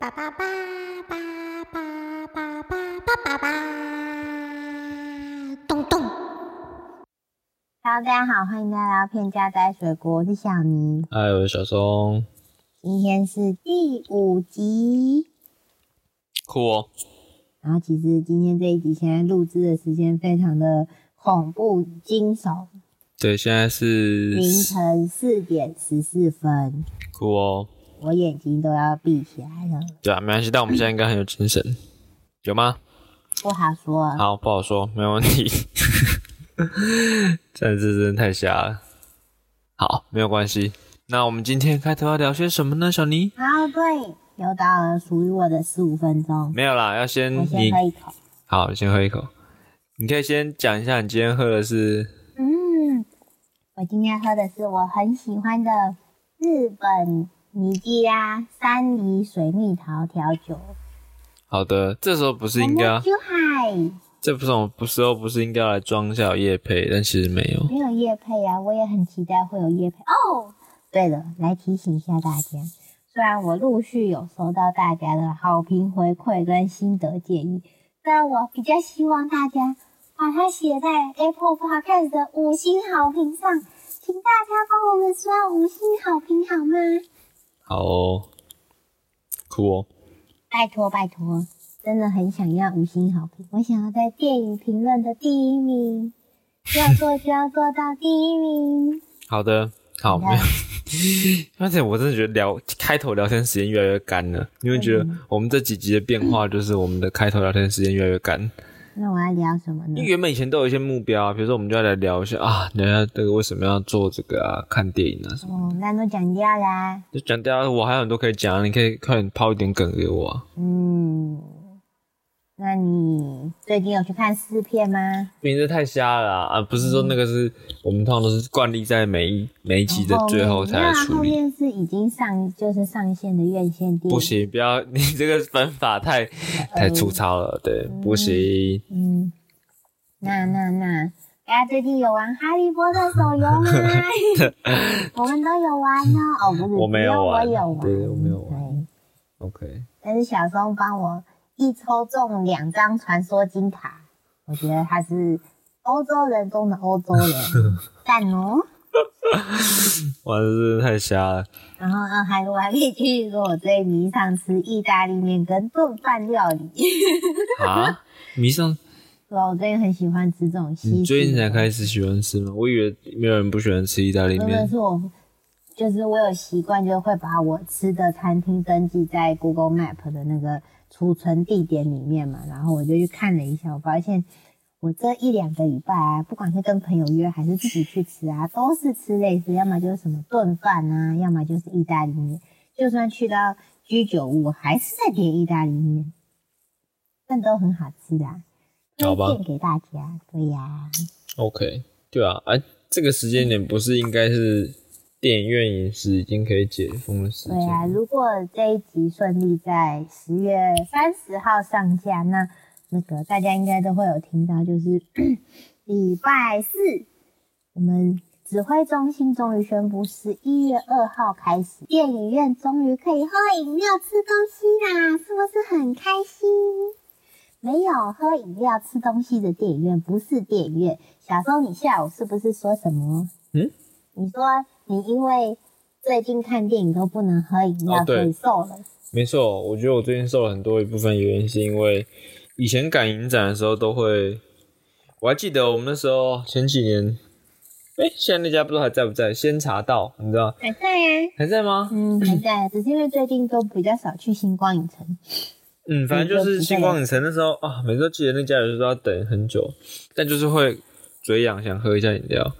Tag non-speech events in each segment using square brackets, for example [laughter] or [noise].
叭叭叭叭叭叭叭叭叭叭，咚咚。Hello，大家好，欢迎大家来到片家摘水果，我是小尼。嗨，我是小松。今天是第五集，酷哦。然后其实今天这一集现在录制的时间非常的恐怖惊悚。对，现在是凌晨四点十四分。酷哦。我眼睛都要闭起来了。对啊，没关系，但我们现在应该很有精神，有吗？不好说。好，不好说，没问题。[laughs] 这次真的太瞎了。好，没有关系。那我们今天开头要聊些什么呢，小尼？好，对，又到了属于我的十五分钟。没有啦，要先我先喝一口。好，先喝一口。你可以先讲一下，你今天喝的是？嗯，我今天喝的是我很喜欢的日本。尼基拉山梨水蜜桃调酒。好的，这时候不是应该？这不是我不时候不是应该来装一下叶配，但其实没有。没有叶配啊，我也很期待会有叶配哦。对了，来提醒一下大家，虽然我陆续有收到大家的好评回馈跟心得建议，但我比较希望大家把它写在 Apple Podcast 的五星好评上，请大家帮我们刷五星好评好吗？好哦，酷哦！拜托拜托，真的很想要五星好评，我想要在电影评论的第一名，要做就要做到第一名。好的，好没有。而且 [laughs] 我真的觉得聊开头聊天时间越来越干了，因为觉得我们这几集的变化就是我们的开头聊天时间越来越干。那我要聊什么呢？因为原本以前都有一些目标啊，比如说我们就要来聊一下啊，聊一下这个为什么要做这个啊，看电影啊什么。哦，那都讲掉啦。就讲掉，我还有很多可以讲，你可以快点抛一点梗给我啊。嗯，那你最近有去看试片吗？名字太瞎了啊！不是说那个是我们通常都是惯例在每一每一集的最后才来处理。后面是已经上就是上线的院线电影。不行，不要 [laughs] 你这个分法太太粗糙了，对，不行。嗯，那那那，大家最近有玩《哈利波特》手游吗？[laughs] 我们都有玩呢。哦，不是，我没有玩，我有玩，对，我没有玩。OK。但是小松帮我。一抽中两张传说金卡，我觉得他是欧洲人中的欧洲人，[laughs] 赞哦！哇，真的太瞎了。然后，嗯，还我还可以继续说，我最迷上吃意大利面跟炖饭料理。啊？迷上？[laughs] 对啊，我最近很喜欢吃这种西。你最近才开始喜欢吃吗？我以为没有人不喜欢吃意大利面。真的是我，就是我有习惯，就会把我吃的餐厅登记在 Google Map 的那个。储存地点里面嘛，然后我就去看了一下，我发现我这一两个礼拜啊，不管是跟朋友约还是自己去吃啊，都是吃类似，要么就是什么炖饭啊，要么就是意大利面。就算去到居酒屋，还是在点意大利面，但都很好吃的，推荐给大家。对呀，OK，对啊，哎，这个时间点不是应该是？电影院饮食已经可以解封的时间。对啊，如果这一集顺利在十月三十号上架，那那个大家应该都会有听到，就是 [coughs] 礼拜四，我们指挥中心终于宣布，十一月二号开始，电影院终于可以喝饮料、吃东西啦，是不是很开心？没有喝饮料、吃东西的电影院不是电影院。小松，你下午是不是说什么？嗯？你说。你因为最近看电影都不能喝饮料，所以瘦了。没错，我觉得我最近瘦了很多一部分原因是因为以前赶影展的时候都会，我还记得我们那时候前几年，哎，现在那家不知道还在不在？先查到，你知道？还在呀？还在吗？嗯，还在，只是因为最近都比较少去星光影城。[laughs] 嗯，反正就是星光影城那时候啊，每次都记得那家有时候要等很久，但就是会嘴痒，想喝一下饮料。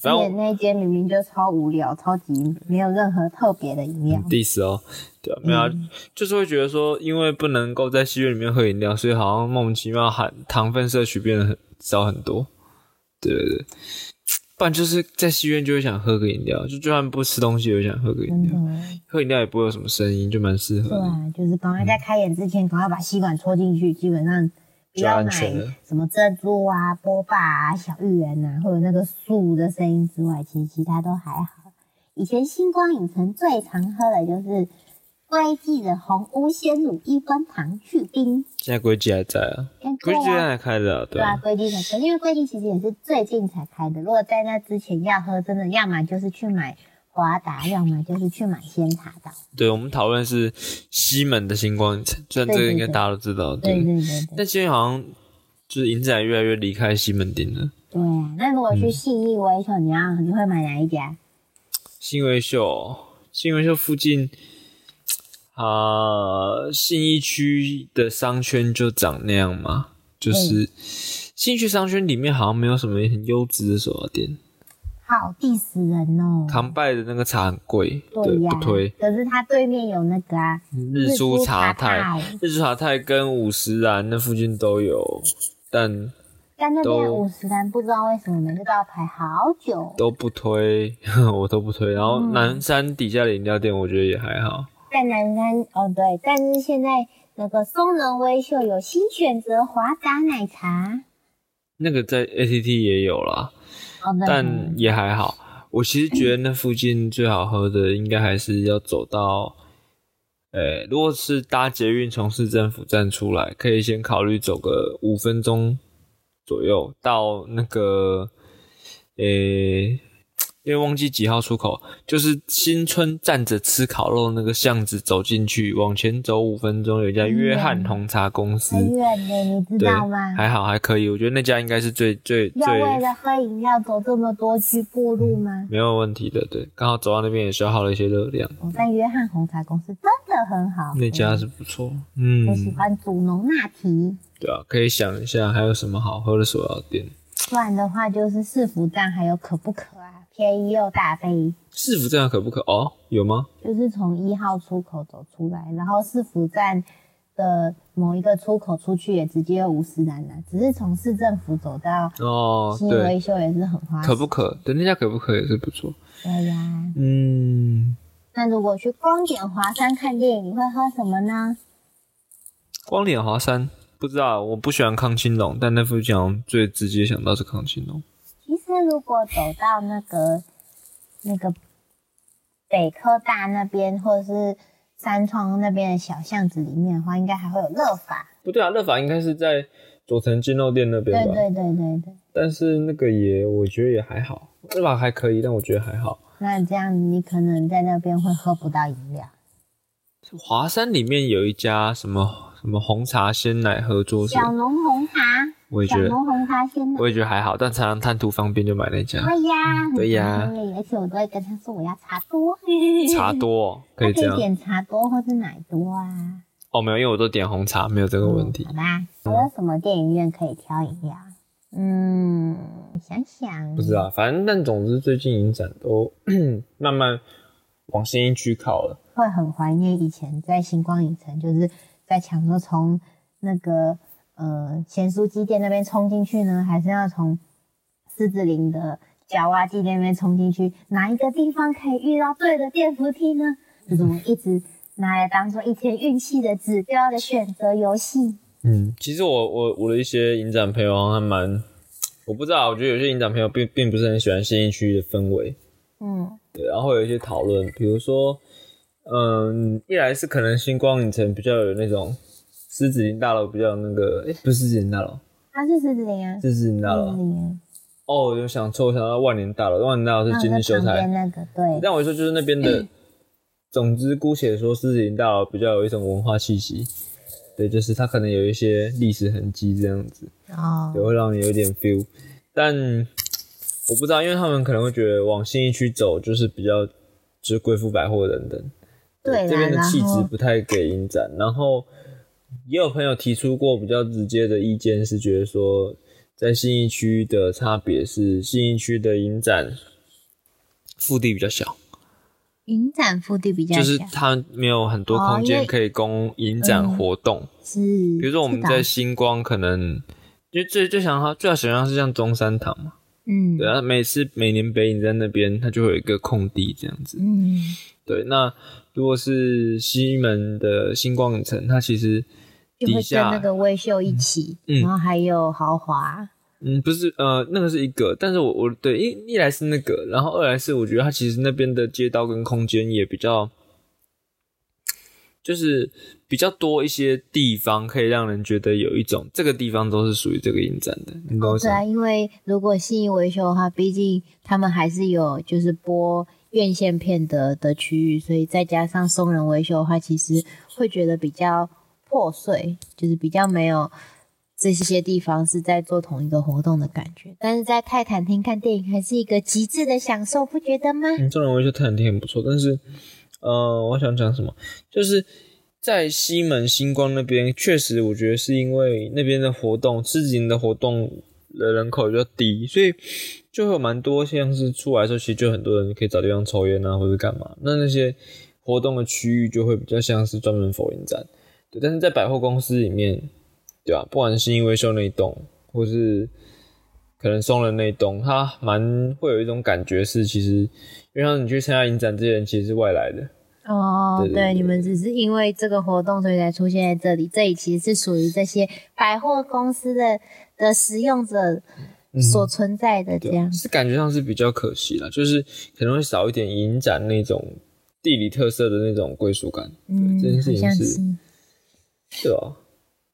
反正那间明明就超无聊，超级没有任何特别的饮料。第四哦，对啊，没有，就是会觉得说，因为不能够在戏院里面喝饮料，所以好像莫名其妙含糖分摄取变得很少很多。对对对，不然就是在戏院就会想喝个饮料，就就算不吃东西也想喝个饮料，[laughs] 喝饮料也不会有什么声音，就蛮适合。对啊，就是赶快在开演之前赶快把吸管戳进去，基本上。不要买什么珍珠啊、波霸啊、小芋圆呐，或者那个树的声音之外，其实其他都还好。以前星光影城最常喝的就是龟记的红屋鲜乳一分糖去冰。现在龟记还在啊，哎龟记现在对啊，还开的、啊，对对啊，啊，龟记才开，因为龟记其实也是最近才开的。如果在那之前要喝，真的要么就是去买华达，要么就是去买仙茶道。对，我们讨论是西门的星光虽然这个应该大家都知道，对对对对但现在好像就是影展越来越离开西门町了。对啊！那如果去信义威秀，你要你会买哪一家？新维秀，新维秀附近，啊、信义区的商圈就长那样嘛，就是信义区商圈里面好像没有什么很优质的手摇店，好 diss 人哦！康拜的那个茶很贵，对呀、不推。可是它对面有那个啊，日出茶太太，，日出茶太跟五十岚那附近都有，但但那边五十单不知道为什么每次都要排好久。都不推，[laughs] 我都不推。然后嗯南山底下的饮料店，我觉得也还好。在南山哦对，但是现在那个松仁威秀有新选择华达奶茶那个在 ATT 也有啦，哦对，但也还好。我其实觉得那附近最好喝的，应该还是要走到，呃、如果是搭捷运从市政府站出来，可以先考虑走个五分钟左右到那个，呃、因为忘记几号出口，就是新村站着吃烤肉那个巷子走进去，往前走五分钟，有一家约翰红茶公司，很远的，你知道吗？，还好还可以，我觉得那家应该是最最要为了喝饮料走这么多去过路吗？没有问题的，对，刚好走到那边也消耗了一些热量，哦但约翰红茶公司真的很好，那家是不错，嗯我喜嗯，欢祖浓纳提。对啊，可以想一下还有什么好喝的手摇店。不然的话就是市府站还有可不可啊，便宜又大杯，市府站可不可？哦，有吗？就是从一号出口走出来，然后市府站的某一个出口出去也直接有五十单了，只是从市政府走到哦，新对，维修也是很花时可不可？等，那家可不可也是不错。对呀。嗯，那如果去光点华山看电影，你会喝什么呢？光点华山不知道，我不喜欢康青龙，但那附近好像最直接想到是康青龙。其实如果走到那个那个北科大那边，或者是三创那边的小巷子里面的话，应该还会有乐法。不对啊，乐法应该是在佐藤金肉店那边吧？对对对对对。但是那个也我觉得也还好，乐法还可以，但我觉得还好。那这样你可能在那边会喝不到饮料。华山里面有一家什么什么红茶鲜奶合作社，小龙红茶，我也觉得小龙红茶鲜奶。我也觉得还好，但常常贪图方便就买那家。对呀，对呀，而且我都会跟他说我要茶多，茶多、哦、[laughs] 可以这样他可以点茶多或是奶多啊。哦，没有，因为我都点红茶，没有这个问题好。吧，还有什么电影院可以挑饮料？嗯，想想，不知道，反正但总之最近影展都 [clears throat] 慢慢往新一区靠了。会很怀念以前在星光影城，就是在抢说从那个呃咸酥鸡店那边冲进去呢，还是要从狮子林的夹娃机那边冲进去？哪一个地方可以遇到对的电扶梯呢？就是我一直拿来当做一天运气的指标的选择游戏。嗯，其实我我我的一些影展朋友还蛮，我不知道，我觉得有些影展朋友并并不是很喜欢新一区的氛围，嗯，对，然后会有一些讨论，比如说，嗯，一来是可能星光影城比较有那种狮子林大楼比较有那个，诶、不是狮子林大楼，它是狮子林啊，是狮子林大楼哦，我就想错，我想到万年大楼，万年大楼是今日秀才那个对，但我说就是那边的，[clears throat] 总之姑且说狮子林大楼比较有一种文化气息，对，就是它可能有一些历史痕迹这样子，哦也，会让你有点 feel，但我不知道，因为他们可能会觉得往新一区走就是比较就是贵妇百货等等，对这边的气质不太给影展，然后也有朋友提出过比较直接的意见，是觉得说在信义区的差别是信义区的影展腹地比较小。影展腹地比较就是小，它没有很多空间可以供影展活动。是，比如说我们在星光，可能就最最想它最好想象是像中山堂嘛，嗯，对啊，每次每年北影在那边，它就会有一个空地这样子。嗯，对，那如果是西门的星光影城，它其实底就会跟下那个微秀一起，嗯。然后还有豪华，嗯，不是，呃，那个是一个，但是我我对一一来是那个，然后二来是我觉得它其实那边的街道跟空间也比较，就是比较多一些地方可以让人觉得有一种这个地方都是属于这个影展的，你懂我意思吗？对啊，因为如果信义维修的话，毕竟他们还是有就是播院线片的的区域，所以再加上松仁维修的话，其实会觉得比较破碎，就是比较没有这些地方是在做同一个活动的感觉。但是在泰坦厅看电影还是一个极致的享受，不觉得吗？嗯，中人维修泰坦厅很不错，但是呃，我想讲什么，就是在西门星光那边，确实我觉得是因为那边的活动，狮子营的活动的人口比较低，所以就会有蛮多像是出来的时候，其实就很多人可以找地方抽烟啊，或者干嘛。那那些活动的区域就会比较像是专门否影展，对。但是在百货公司里面，对吧、不管是因为修那一栋，或是可能松了那一栋，它蛮会有一种感觉是，其实因为像你去参加影展，这些人其实是外来的，哦，对对对你们只是因为这个活动所以才出现在这里，这里其实是属于这些百货公司的的使用者所存在的这样。是感觉上是比较可惜了，就是可能会少一点影展那种地理特色的那种归属感，嗯，这件事情是是。对啊，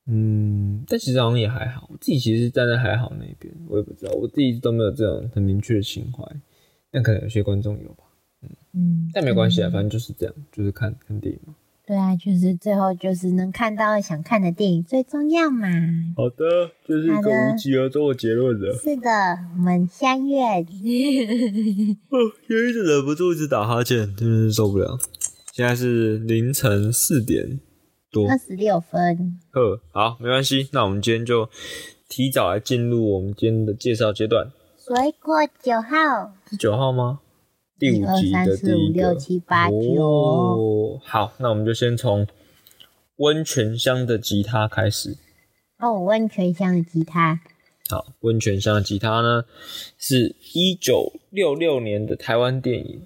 嗯，但其实好像也还好，我自己其实站在还好那边，我也不知道，我自己都没有这种很明确的情怀，但可能有些观众有吧，嗯，但没关系啊，反正就是这样，就是看看电影嘛。对啊，就是最后就是能看到想看的电影最重要嘛。好的，这是一个无疾而终的结论的。是的，我们相约。哦，有一直忍不住一直打哈欠，真的是受不了。现在是凌晨四点多，二十六分，呵，好，没关系，那我们今天就提早来进入我们今天的介绍阶段。水果九号，是九号吗？第五集1 2 3的4第一5 6个。7 8哦，好，那我们就先从温泉乡的吉他开始。哦，温泉乡的吉他，好，温泉乡的吉他呢，是一九六六年的台湾电影，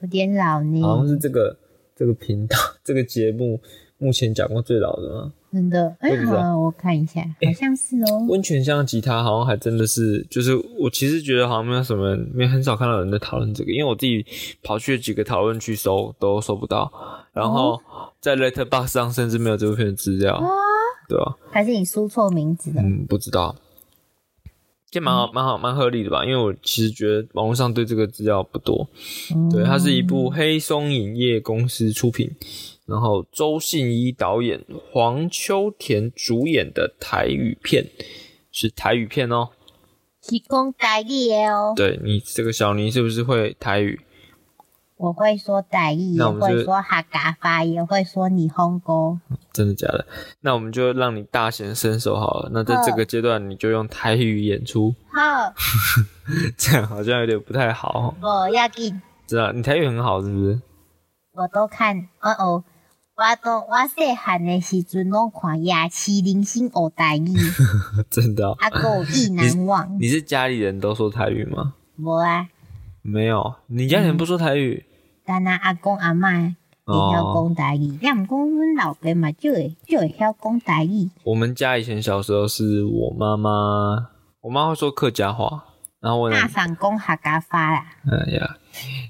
有点老呢，好像是这个这个频道 [laughs] 这个节目目前讲过最老的吗？真的。哎、我也不知道好，我看一下，好像是哦。温泉乡吉他好像还真的是，就是我其实觉得好像没有什么人，没很少看到有人在讨论这个，因为我自己跑去几个讨论区搜都搜不到，然后在 Letterbox 上甚至没有这部片的资料，对吧、还是你输错名字了？嗯，不知道，这蛮好，蛮好，蛮合理的吧？因为我其实觉得网络上对这个资料不多。嗯对，它是一部黑松影业公司出品，然后周信一导演、黄秋田主演的台语片，是台语片哦。提供台语的哦。对你这个小尼是不是会台语？我会说傣语，也会说客家话，也会说霓虹歌。真的假的？那我们就让你大显身手好了。那在这个阶段，你就用台语演出，好，[laughs] 这样好像有点不太好。我要紧，知道你台语很好是不是？我都看，哦哦，我都我细汉的时阵拢看《牙齿零星学台语》，真的哦、啊个意难忘。你是家里人都说台语吗？无啊，没有，你家里人不说台语。但那阿公阿嬷会晓讲台语，也毋讲阮老爸嘛，就会就会晓讲台语。我们家以前小时候是我妈妈，我妈会说客家话，然后我大嗓公客家话啦，哎呀，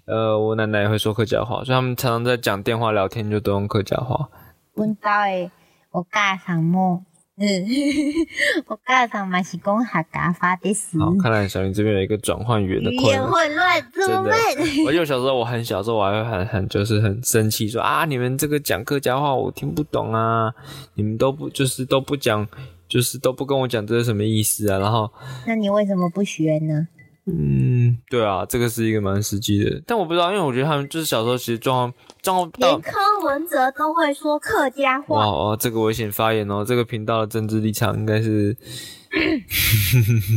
呃，我奶奶也会说客家话，所以他们常常在讲电话聊天就都用客家话。阮兜的我家上某，嗯，[laughs] 我刚才嘛是讲客家话的事。好，看来小云这边有一个转换语言的困难。混乱，怎我记得小时候我很小时候，我还会很很就是很生气，说啊，你们这个讲客家话我听不懂啊，你们都不就是都不讲，就是都不跟我讲这是什么意思啊，然后那你为什么不学呢？嗯，对啊，这个是一个蛮实际的，但我不知道，因为我觉得他们就是小时候其实状况状况到连柯文哲都会说客家哇话，哦，这个危险发言哦，这个频道的政治立场应该是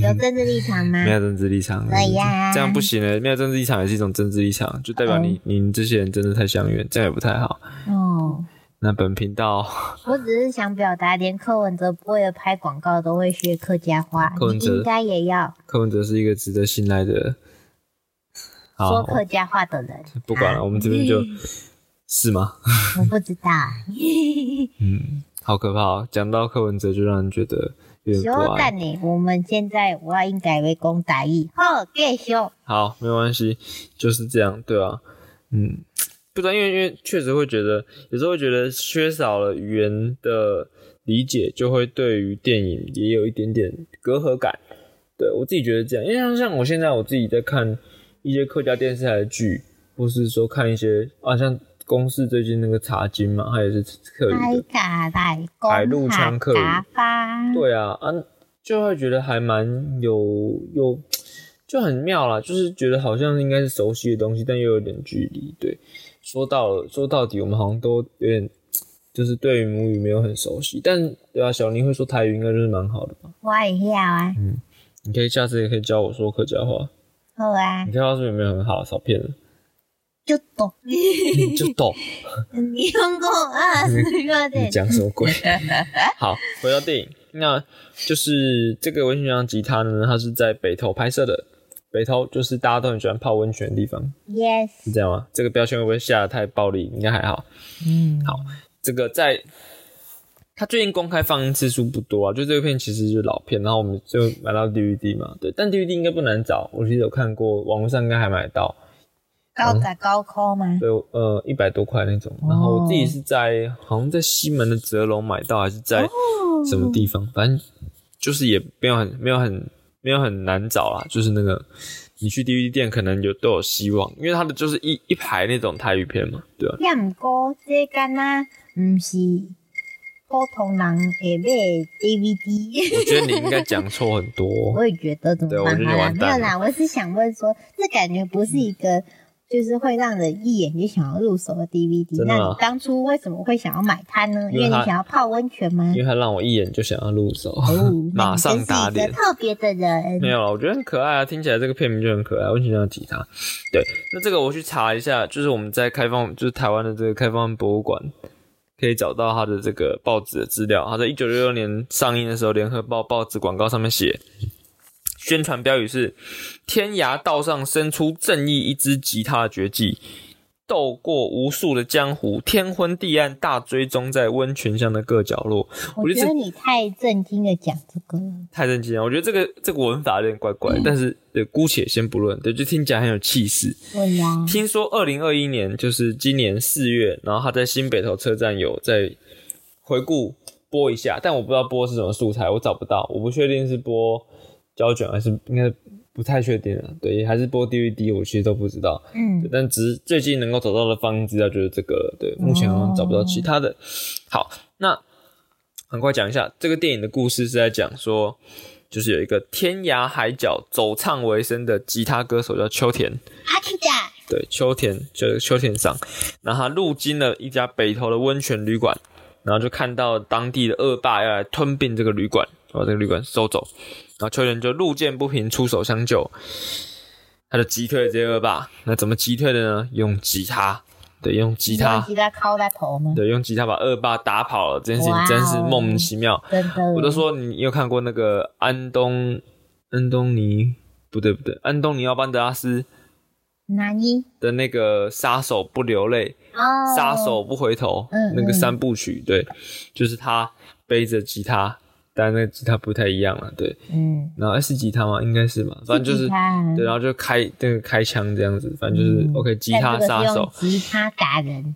有政治立场吗？[laughs] 没？有政治立场，对呀这样不行的，没有政治立场也是一种政治立场，就代表你、你们这些人真的太相远，这样也不太好。哦，那本频道 [laughs] 我只是想表达，连柯文哲为了拍广告都会学客家话，柯文哲你应该也要柯文哲是一个值得信赖的。好说，客家话的人。不管了，我们这边就是吗？[laughs] 我不知道，[laughs] 嗯，好可怕、哦！讲到柯文哲，就让人觉得有点不安。小等呢，我们现在我要应该会讲台语。好，继续。好，没关系，就是这样，对啊，嗯，不知道，因为因为确实会觉得有时候会觉得缺少了语言的理解，就会对于电影也有一点点隔阂感。对我自己觉得这样，因为像像我现在我自己在看一些客家电视台的剧，或是说看一些啊，像公司最近那个茶经嘛，它也是客语海的，海陆腔客语，对啊啊，就会觉得还蛮有有就很妙啦，就是觉得好像应该是熟悉的东西，但又有点距离。对，说到了说到底，我们好像都有点就是对于母语没有很熟悉，但对啊，小林会说台语应该就是蛮好的吧？我也要啊，嗯你可以下次也可以教我说客家话，好啊你，客家话有没有很好？少骗了，就懂。[laughs] 就懂 [laughs] 你用过 [laughs] 你，讲什么鬼？好，回到电影，那就是这个温泉乡吉他呢，它是在北投拍摄的。北投就是大家都很喜欢泡温泉的地方，yes，是这样吗？这个标签会不会下的太暴力？应该还好。嗯，好这个在他最近公开放映次数不多啊，就这个片其实就是老片，然后我们就买到 DVD 嘛，对，但 DVD 应该不难找，我其实有看过，网络上应该还买得到，高在高科吗？对，呃，一百多块那种。然后我自己是在好像在西门的泽龙买到，还是在什么地方，反正就是也没有很没有很没有很难找啦，就是那个你去 DVD 店可能有都有希望，因为它的就是一一排那种泰语片嘛，对吧、也毋过这敢若毋是普通人会买 DVD。我觉得你应该讲错很多。[laughs] 我也觉得怎么办没有啦，我是想问说，这感觉不是一个就是会让人一眼就想要入手的 DVD。的那你当初为什么会想要买它呢？因为你想要泡温泉吗因？为它让我一眼就想要入手，哦，[laughs] 马上打脸。特别的人。没有了，我觉得很可爱啊，听起来这个片名就很可爱。温泉乡的吉他，对，那这个我去查一下，就是我们在开放，就是台湾的这个开放博物馆可以找到它的这个报纸的资料。它在一九六六年上映的时候，联合报报纸广告上面写，宣传标语是“天涯道上生出正义一支吉他的绝技”。斗过无数的江湖，天昏地暗，大追踪在温泉乡的各角落。我我觉得你太震惊的讲这个了。太震惊了！我觉得这个这个文法有点怪怪，但是对，姑且先不论，对，就听起来很有气势。对呀、听说二零二一年，就是今年四月，然后他在新北投车站有在回顾播一下，但我不知道播是什么素材，我找不到，我不确定是播胶卷还是应该不太确定了，对，还是播 DVD，我其实都不知道。嗯。对，但只是最近能够找到的放映资料就是这个了，对，目前好像找不到其他的。好，那很快讲一下这个电影的故事，是在讲说，就是有一个天涯海角走唱为生的吉他歌手叫秋田，对，秋田就是秋田上，然后他路经了一家北投的温泉旅馆，然后就看到当地的恶霸要来吞并这个旅馆，把这个旅馆收走，然后球员就路见不平出手相救，他就击退了这些恶霸。那怎么击退的呢？用吉他，对，用吉他，吉他敲在头吗？对，用吉他把恶霸打跑了。这件事情真是莫名其妙。真的，我都说你有看过那个安东安东尼不对不对，安东尼奥班德拉斯哪里？的那个杀手不流泪。哦，杀手不回头，嗯那个三部曲，对，就是他背着吉他，但那个吉他不太一样了，对，嗯，然后诶是吉他吗？应该是嘛，反正就是对，然后就开那个开枪这样子，反正就是、嗯。OK，吉他杀手，吉他达人，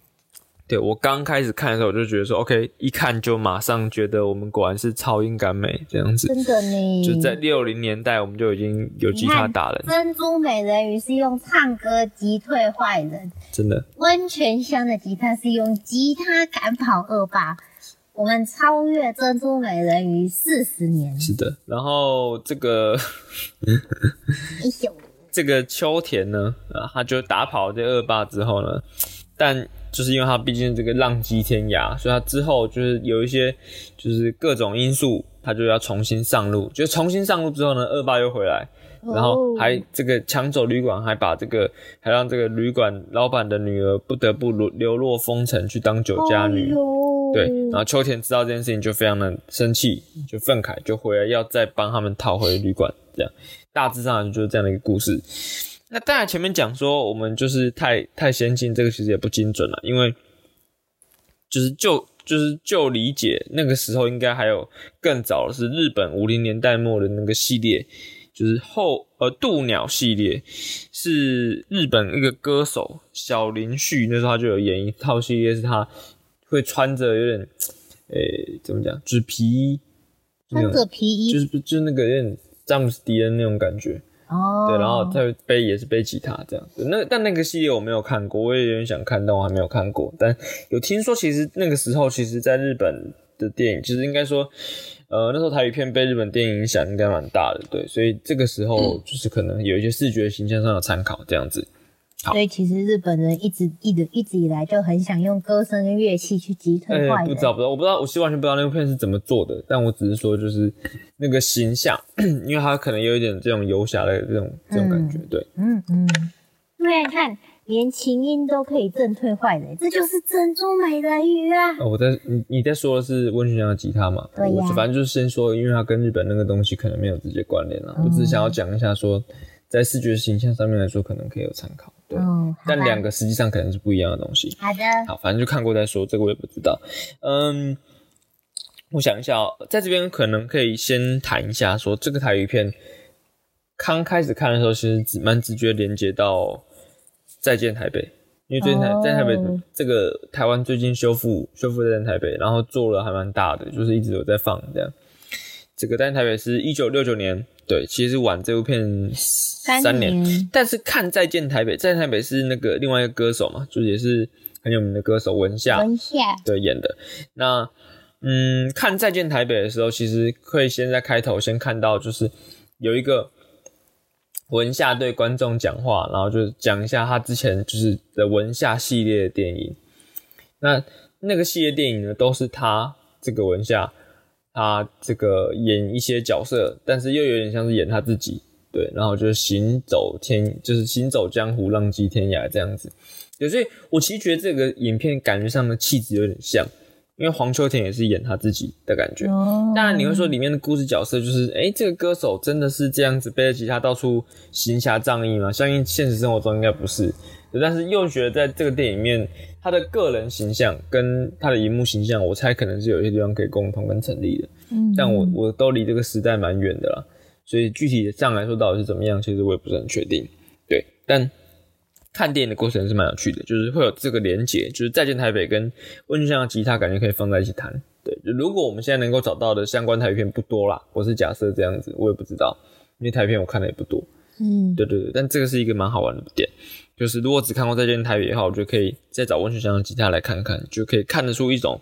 对我刚开始看的时候，我就觉得说 OK，一看就马上觉得我们果然是超音感美这样子，真的呢。就在六零年代我们就已经有吉他打人，珍珠美人鱼是用唱歌击退坏人，真的，温泉乡的吉他是用吉他赶跑恶霸。我们超越珍珠美人鱼四十年，是的。然后这个哎呦，[laughs] 这个秋田呢，啊，他就打跑这恶霸之后呢，但就是因为他毕竟这个浪迹天涯，所以他之后就是有一些就是各种因素，他就要重新上路。就重新上路之后呢，恶霸又回来，然后还这个抢走旅馆，还把这个还让这个旅馆老板的女儿不得不流流落风尘去当酒家女。哎对，然后秋田知道这件事情就非常的生气，就愤慨，就回来要再帮他们讨回旅馆，这样大致上就是这样的一个故事。那当然前面讲说我们就是太太先进，这个其实也不精准了，因为就是就就是就理解那个时候应该还有更早的是日本五零年代末的那个系列，就是后呃渡鸟系列，是日本一个歌手小林旭那时候他就有演一套系列，是他会穿着有点诶、怎么讲，就是皮衣，穿着皮衣，就是就是那个有点詹姆斯迪恩那种感觉，哦，对，然后他会背也是背吉他这样子。那但那个系列我没有看过，我也有点想看，但我还没有看过。但有听说，其实那个时候，其实在日本的电影，其实应该说，呃，那时候台语片被日本电影影响应该蛮大的，对，所以这个时候就是可能有一些视觉形象上的参考这样子。所以其实日本人一直一直一直以来就很想用歌声跟乐器去击退坏哎，人。不知道，不知道，我不知道，我其实完全不知道那部片是怎么做的，但我只是说，就是那个形象，因为他可能有一点这种游侠的这种这种感觉，对。嗯嗯，对你，看连琴音都可以震退坏人，这就是珍珠美人鱼啊！哦，我在你你在说的是温泉香的吉他嘛？对呀我反正就是先说，因为它跟日本那个东西可能没有直接关联啦。我只是想要讲一下说，在视觉形象上面来说，可能可以有参考。对，哦，但两个实际上可能是不一样的东西。好的，好，反正就看过再说，这个我也不知道。嗯，我想一下哦，在这边可能可以先谈一下，说这个台语片刚开始看的时候，其实只蛮直觉连接到《再见台北》，因为最近台、哦。在台北这个台湾最近修复修复《再见台北》，然后做了还蛮大的，就是一直有在放这样。这个《再见台北》是一九六九年，对，其实晚这部片三年，年，但是看《再见台北》，《再见台北》是那个另外一个歌手嘛，就是也是很有名的歌手文夏文夏，对演的。那嗯，看《再见台北》的时候，其实可以先在开头先看到，就是有一个文夏对观众讲话，然后就是讲一下他之前就是的文夏系列的电影。那那个系列电影呢，都是他这个文夏，他这个演一些角色，但是又有点像是演他自己，对，然后就是行走天，就是行走江湖，浪迹天涯这样子。对，所以我其实觉得这个影片感觉上的气质有点像，因为黄秋田也是演他自己的感觉。哦，当然，你会说里面的故事角色就是，哎、这个歌手真的是这样子背着吉他到处行侠仗义吗？相信现实生活中应该不是。但是又觉得在这个电影里面，他的个人形象跟他的荧幕形象，我猜可能是有一些地方可以共同跟成立的。嗯，但我我都离这个时代蛮远的啦，所以具体上来说到底是怎么样，其实我也不是很确定。对，但看电影的过程是蛮有趣的，就是会有这个连结，就是再见台北跟温泉乡的吉他感觉可以放在一起谈。对，就如果我们现在能够找到的相关台语片不多啦，我是假设这样子，我也不知道，因为台语片我看的也不多。嗯，对对对，但这个是一个蛮好玩的点，就是如果只看过《再见台北》的话，我觉得可以再找温泉乡的吉他来看看，就可以看得出一种，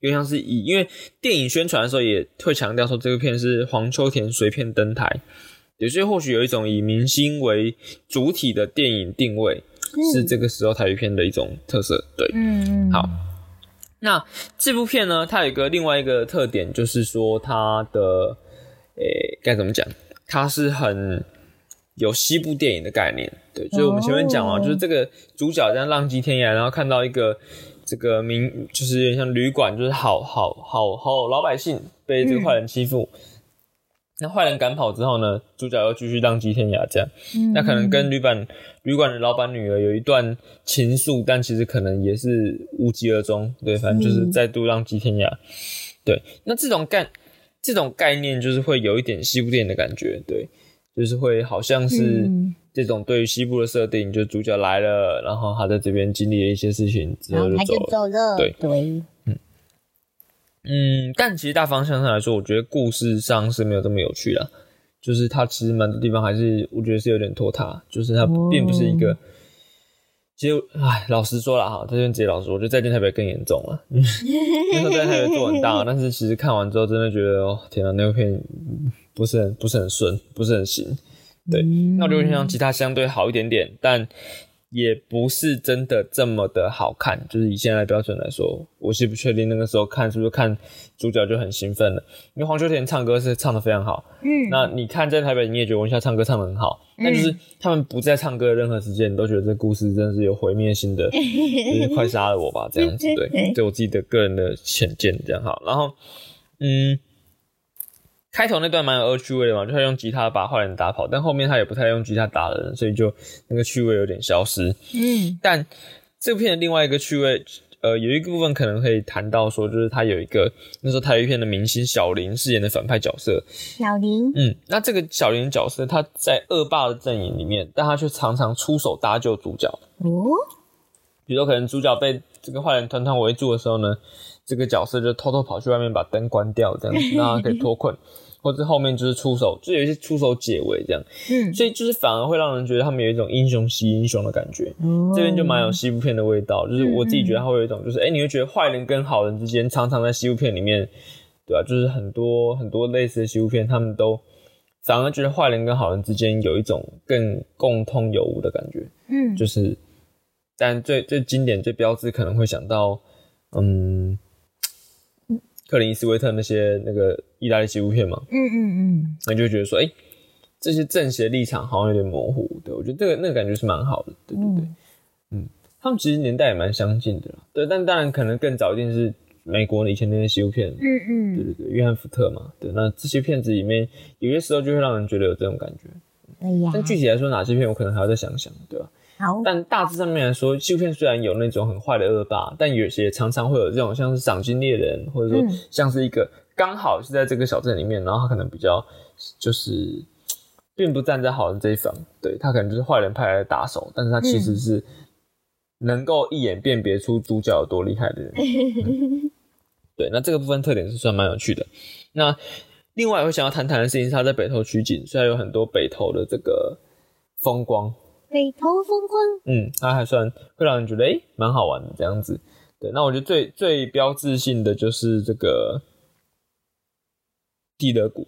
因为像是以因为电影宣传的时候也会强调说这个片是黄秋田随片登台，对，所以或许有一种以明星为主体的电影定位，是这个时候台语片的一种特色，对。嗯嗯，好，那这部片呢，它有一个另外一个特点，就是说它的，诶、该怎么讲？它是很有西部电影的概念，对，所以我们前面讲嘛，哦就是这个主角在浪迹天涯，然后看到一个这个民，就是有点像旅馆，就是好好好好老百姓被这个坏人欺负。那坏人赶跑之后呢，主角又继续浪迹天涯，这样。嗯那可能跟旅馆旅馆的老板女儿有一段情愫，但其实可能也是无疾而终。对，反正就是嗯再度浪迹天涯。对，那这种概这种概念就是会有一点西部电影的感觉，对，就是会好像是嗯这种对于西部的设定，就主角来了，然后他在这边经历了一些事情之后就走了。走了，对对，嗯，但其实大方向上来说，我觉得故事上是没有这么有趣啦。就是它其实蛮多地方还是我觉得是有点拖沓，就是它并不是一个。其实，唉，老实说了哈，这边直接老实说，我觉得《再见台北》更严重了。那时候《再见台北》做很大，但是其实看完之后，真的觉得哦，天啊，那部片嗯不是很不是很顺，不是很行。对，嗯那我觉得像吉他相对好一点点，但也不是真的这么的好看。就是以现在的标准来说，我是不确定那个时候看是不是看主角就很兴奋了，因为黄秋田唱歌是唱的非常好。嗯，那你看在台北，你也觉得文夏唱歌唱的很好，但就是他们不在唱歌的任何时间，你都觉得这故事真的是有毁灭性的，[laughs] 就是快杀了我吧这样子。对，对我自己的个人的浅见这样好。然后，嗯。开头那段蛮有恶趣味的嘛，就他用吉他把坏人打跑，但后面他也不太用吉他打人，所以就那个趣味有点消失。嗯但这部片的另外一个趣味，呃，有一个部分可能可以谈到说，就是他有一个那时候台语片的明星小林饰演的反派角色，小林，嗯，那这个小林角色他在恶霸的阵营里面，但他却常常出手搭救主角。哦，比如说可能主角被这个坏人团团围住的时候呢，这个角色就偷偷跑去外面把灯关掉，这样子让他可以脱困，或者后面就是出手，就有一些出手解围这样，嗯，所以就是反而会让人觉得他们有一种英雄惜英雄的感觉。哦。这边就蛮有西部片的味道，就是我自己觉得它会有一种，就是哎、诶你会觉得坏人跟好人之间常常在西部片里面，对吧、就是很多很多类似的西部片，他们都反而觉得坏人跟好人之间有一种更共通有无的感觉，嗯，就是，但最最经典、最标志可能会想到，嗯，克林斯威特那些那个意大利西部片嘛，嗯嗯嗯，那就会觉得说，哎、这些政协立场好像有点模糊，对我觉得这个那个感觉是蛮好的，对对对。嗯。他们其实年代也蛮相近的啦，对，但当然可能更早一定是美国以前那些西部片，嗯嗯，对对对，约翰福特嘛，对，那这些片子里面有些时候就会让人觉得有这种感觉，哎呀，但具体来说哪些片我可能还要再想想，对吧？好，但大致上面来说，纪录片虽然有那种很坏的恶霸，但有些常常会有这种像是赏金猎人，或者说嗯像是一个刚好是在这个小镇里面，然后他可能比较就是并不站在好人这一方，对他可能就是坏人派来的打手，但是他其实是能够一眼辨别出主角有多厉害的人。[laughs] 嗯对，那这个部分特点是算蛮有趣的。那另外我想要谈谈的事情是他在北投取景，虽然有很多北投的这个风光，北投风光，嗯，它还算会让人觉得诶蛮好玩的这样子。对，那我觉得最最标志性的就是这个地热谷，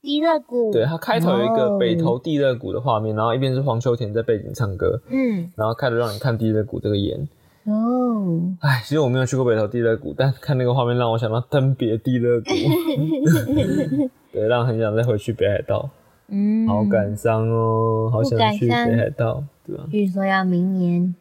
地热谷，对，它开头有一个哦。北投地热谷的画面，然后一边是黄秋田在背景唱歌，嗯，然后开头让你看地热谷这个岩。哦，哎，其实我没有去过北投地热谷，但看那个画面让我想到登别地热谷，[laughs] 对，让我很想再回去北海道，嗯，好感伤哦，好想去北海道，对吧、据说要明年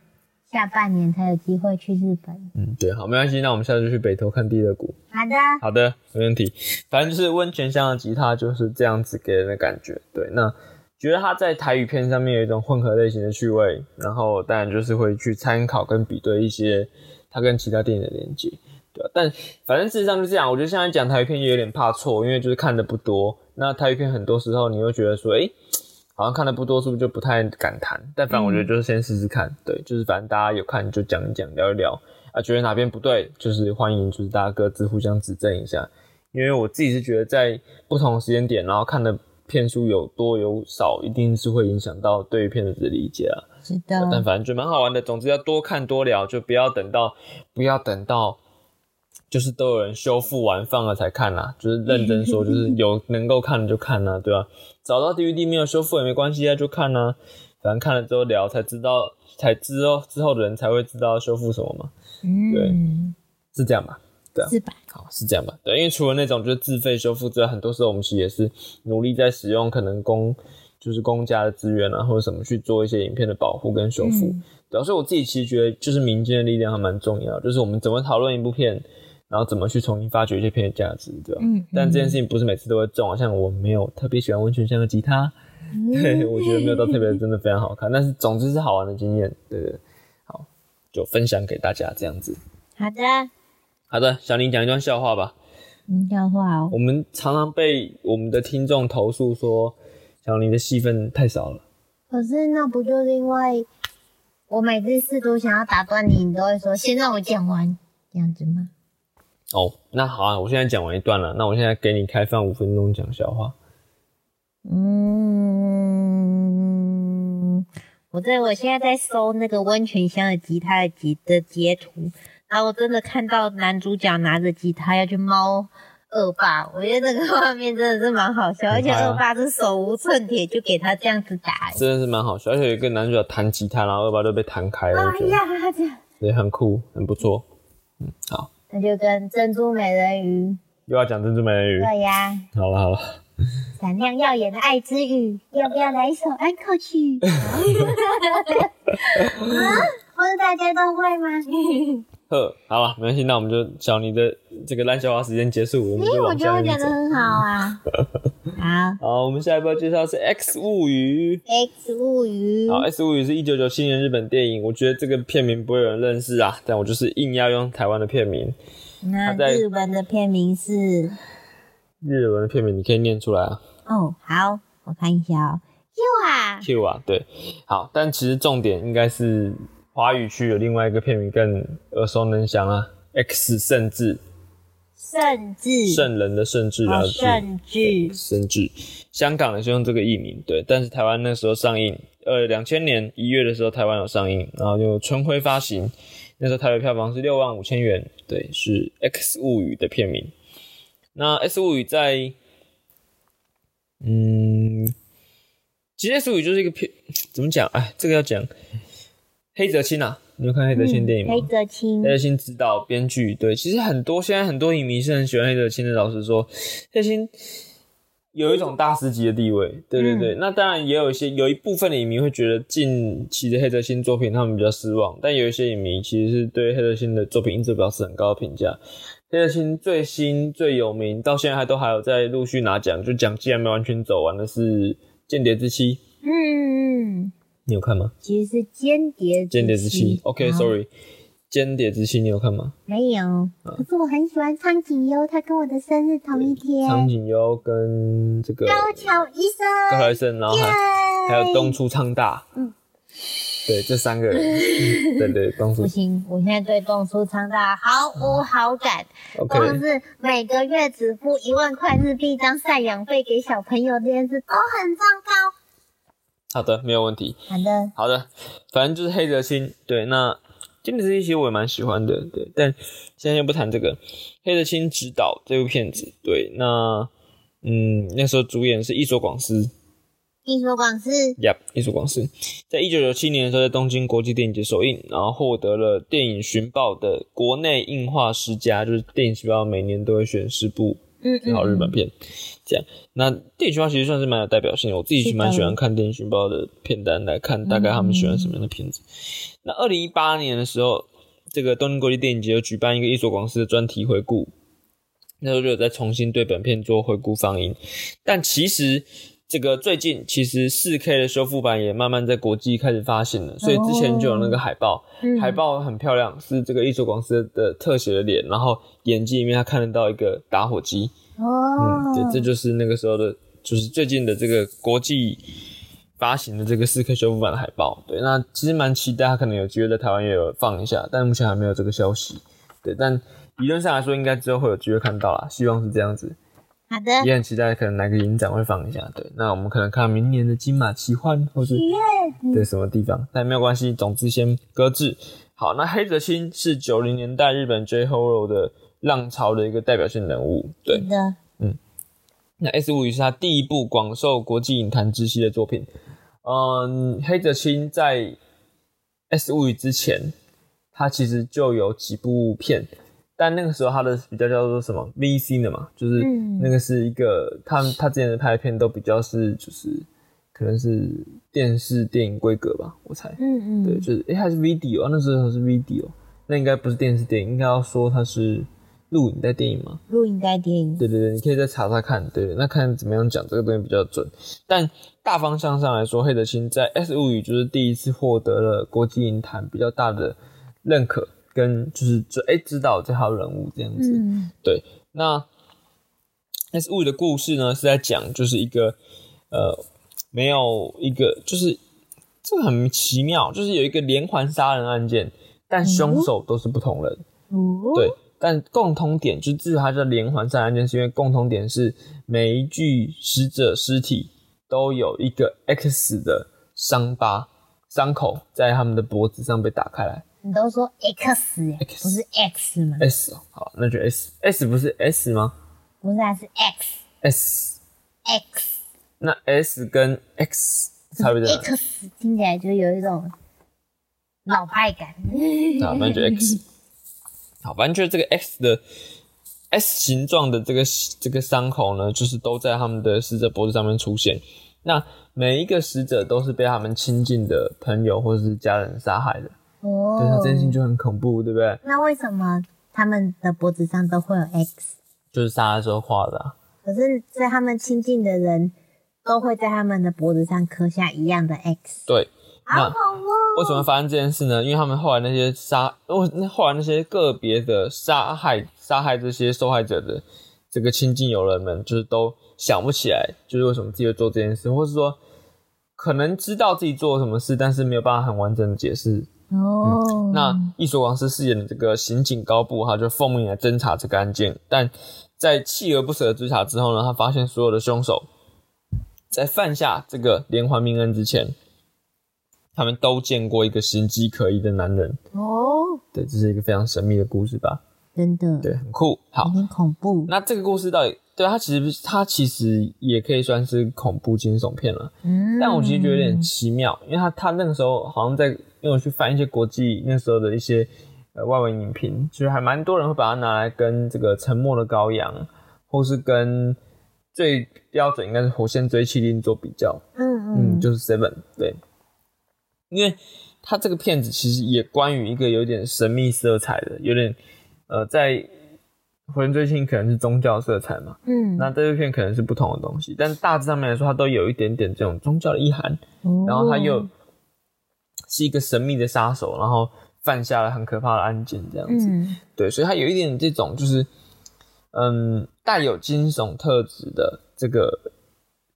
下半年才有机会去日本。嗯，对，好，没关系，那我们下次就去北投看地热谷。好的，好的，没问题。反正就是温泉乡的吉他就是这样子给人的感觉。对，那觉得他在台语片上面有一种混合类型的趣味，然后当然就是会去参考跟比对一些他跟其他电影的连接，对吧、但反正事实上就这样，我觉得现在讲台语片也有点怕错，因为就是看的不多。那台语片很多时候你会觉得说，哎、好像看的不多，是不是就不太敢谈？但反正我觉得就是先试试看，对，就是反正大家有看就讲一讲，聊一聊啊，觉得哪边不对，就是欢迎就是大家各自互相指正一下。因为我自己是觉得在不同的时间点，然后看的片数有多有少，一定是会影响到对于片子的理解啊。是的但，反正就蛮好玩的。总之要多看多聊，就不要等到不要等到就是都有人修复完放了才看啦。就是认真说，就是有 [laughs] 能够看的就看啦，对吧、找到 DVD 没有修复也没关系啊，就看啦。反正看了之后聊才知道，才之后之后的人才会知道修复什么嘛，嗯，对是这样吧？是吧？好，是这样吧？对，因为除了那种就是自费修复之外，很多时候我们其实也是努力在使用可能公就是公家的资源啊，或者什么去做一些影片的保护跟修复。嗯对啊，所以我自己其实觉得，就是民间的力量还蛮重要，就是我们怎么讨论一部片，然后怎么去重新发掘一些片的价值，对吧？嗯但这件事情不是每次都会中啊，像我没有特别喜欢温泉乡的吉他，对我觉得没有到特别真的非常好看，但是总之是好玩的经验，对对对，好，就分享给大家这样子。好的，好的，小林讲一段笑话吧。嗯，笑话哦我，们常常被我们的听众投诉说，小林的戏份太少了。可是那不就是因为我每次试图想要打断你，你都会说先让我讲完，这样子吗？哦，那好啊，我现在讲完一段了，那我现在给你开放五分钟讲笑话。嗯，我在我现在在搜那个温泉乡的吉他的截的截图，然后我真的看到男主角拿着吉他要去猫恶霸，我觉得这个画面真的是蛮好笑，而且恶霸是手无寸铁就给他这样子打，真的是蛮好笑，而且有一个男主角弹吉他，然后恶霸都被弹开了，我觉得哎呀，这样也很酷，很不错。嗯，好，那就跟珍珠美人鱼又要讲珍珠美人鱼。对呀，好了好了，闪亮耀眼的爱之语，要不要来一首安可曲？[laughs] 啊，不是大家都会吗？呵，好了，没关系，那我们就小尼的这个烂笑话时间结束，我们就往觉得我讲的下面走。很好啊。[laughs] 好。好，我们下一波介绍是《X 物语》。，X 物语，好，《X 物语》是一九九七年日本电影，我觉得这个片名不会有人认识啊，但我就是硬要用台湾的片名，那在日文的片名是？日文的片名你可以念出来啊。哦，好，我看一下哦，Q 啊，，Q 啊，对，好，但其实重点应该是华语区有另外一个片名更耳熟能详啊，《X 圣至》，甚至。圣人的圣至，然哦，后甚至。甚至。香港也是用这个译名，对，但是台湾那时候上映，呃，两千年一月的时候台湾有上映，然后就春晖发行，那时候台北票房是六万五千元，对，是《X 物语》的片名。那《X 物语》在，嗯，其实《X 物语》就是一个片，怎么讲？哎，这个要讲黑泽清啊，你有看黑泽清的电影吗？黑泽清黑泽清指导、编剧，对，其实很多现在很多影迷是很喜欢黑泽清的。老实说，黑泽清有一种大师级的地位，对对对。那当然也有一些有一部分的影迷会觉得近期的黑泽清作品他们比较失望，但有一些影迷其实是对黑泽清的作品一直表示很高的评价。黑泽清最新最有名，到现在还都还有在陆续拿奖，就奖季还没完全走完的是《间谍之妻》，嗯，嗯，你有看吗？其实是间谍间谍之妻。好，OK，Sorry，、间谍之妻你有看吗？没有，可是我很喜欢苍井优，他跟我的生日同一天，苍井优跟这个高桥医生。高生，桥医生，然后还还有东出昌大，嗯，对，这三个人，嗯 [laughs] 对对，东出。不行，我现在对东出昌大毫无好感，，OK，光是每个月只付一万块日币当赡养费给小朋友这件事都很糟糕。好的，没有问题，好的，好的，反正就是黑泽清，对，那经典之一其实我也蛮喜欢的，对，但现在先不谈这个，黑泽清执导这部片子，对，那嗯，那时候主演是伊佐广司，艺术广司，呀，艺术广司，在一九九七年的时候，在东京国际电影节首映，然后获得了电影寻报的国内映画十佳，就是电影寻报每年都会选十部嗯最好日本片，这样。那电影寻报其实算是蛮有代表性的，我自己是的蛮喜欢看电影寻报的片单来看，大概他们喜欢什么样的片子。那二零一八年的时候，这个东京国际电影节有举办一个伊索广司的专题回顾，那时候就有再重新对本片做回顾放映，但其实。这个最近其实四 K 的修复版也慢慢在国际开始发行了，所以之前就有那个海报，嗯海报很漂亮，是这个艺术广司的特写的脸，然后眼睛里面他看得到一个打火机，哦嗯，，对，这就是那个时候的，就是最近的这个国际发行的这个四 K 修复版的海报。对，那其实蛮期待他可能有机会在台湾也有放一下，但目前还没有这个消息。对，但理论上来说，应该之后会有机会看到啦，希望是这样子。好的，也很期待可能哪个影展会放一下。对，那我们可能看明年的金马奇幻，或是对什么地方，但没有关系，总之先搁置。好，那黑泽清是九零年代日本 J Horror 的浪潮的一个代表性人物。对，的，嗯，那 S 物语是他第一部广受国际影坛知悉的作品。嗯，黑泽清在 S 物语之前，他其实就有几部片，但那个时候他的比较叫做什么 VC 的嘛，就是嗯那个是一个他他之前的拍的片都比较是就是可能是电视电影规格吧，我猜。嗯嗯，对，就是诶、还是 video，那时候是 video，那应该不是电视电影，应该要说它是录影带电影嘛。录影带电影，对对对，你可以再查查看，对，那看怎么样讲这个东西比较准。但大方向上来说，黑德清在《S 物语》就是第一次获得了国际影坛比较大的认可，跟就是就哎、知道这号人物这样子。嗯对，那《S 物语》的故事呢是在讲就是一个呃没有一个就是这个很奇妙，就是有一个连环杀人案件，但凶手都是不同人。哦，对，但共通点就至于它叫连环杀人案件，是因为共通点是每一具死者尸体都有一个 X 的伤疤伤口在他们的脖子上被打开来。你都说 X 耶 X 不是 X 吗？S 哦，好，那就 S，S 不是 S 吗不是，啊，是 X？S，X 那 S 跟 X 差别在哪？X 听起来就有一种老派感。好，那就 X。[laughs] 好，反正就是这个 X 的 S 形状的这个这个伤口呢，就是都在他们的死者脖子上面出现。那每一个死者都是被他们亲近的朋友或者是家人杀害的。哦，对，它这件事情就很恐怖，对不对？那为什么他们的脖子上都会有 X？就是杀的时候画的、啊。可是，在他们亲近的人都会在他们的脖子上刻下一样的 X，对，好那恐怖！为什么发生这件事呢？因为他们后来那些杀，哦，那后来那些个别的杀害杀害这些受害者的这个亲近友人们，就是都想不起来，就是为什么自己会做这件事，或是说可能知道自己做了什么事，但是没有办法很完整的解释。哦，那一所王师饰演的这个刑警高部，他就奉命来侦查这个案件，但在锲而不舍的追查之后呢，他发现所有的凶手在犯下这个连环命案之前，他们都见过一个形迹可疑的男人。哦，对，这是一个非常神秘的故事吧？真的，对，很酷。好有，点恐怖。那这个故事到底，对它其实它其实也可以算是恐怖惊悚片了。嗯，但我其实觉得有点奇妙，因为他他那个时候好像在，因为我去翻一些国际那时候的一些呃外文影评，其实还蛮多人会把它拿来跟这个《沉默的羔羊》，或是跟最标准应该是《火线追缉令》做比较，嗯嗯，嗯，就是 Seven 对，因为他这个片子其实也关于一个有点神秘色彩的，有点呃在《火焰追缉令》可能是宗教色彩嘛，嗯，那这部片可能是不同的东西，但大致上面来说，它都有一点点这种宗教的意涵。然后它又哦是一个神秘的杀手，然后犯下了很可怕的案件，这样子。嗯对，所以他有一点这种就是，嗯，带有惊悚特质的这个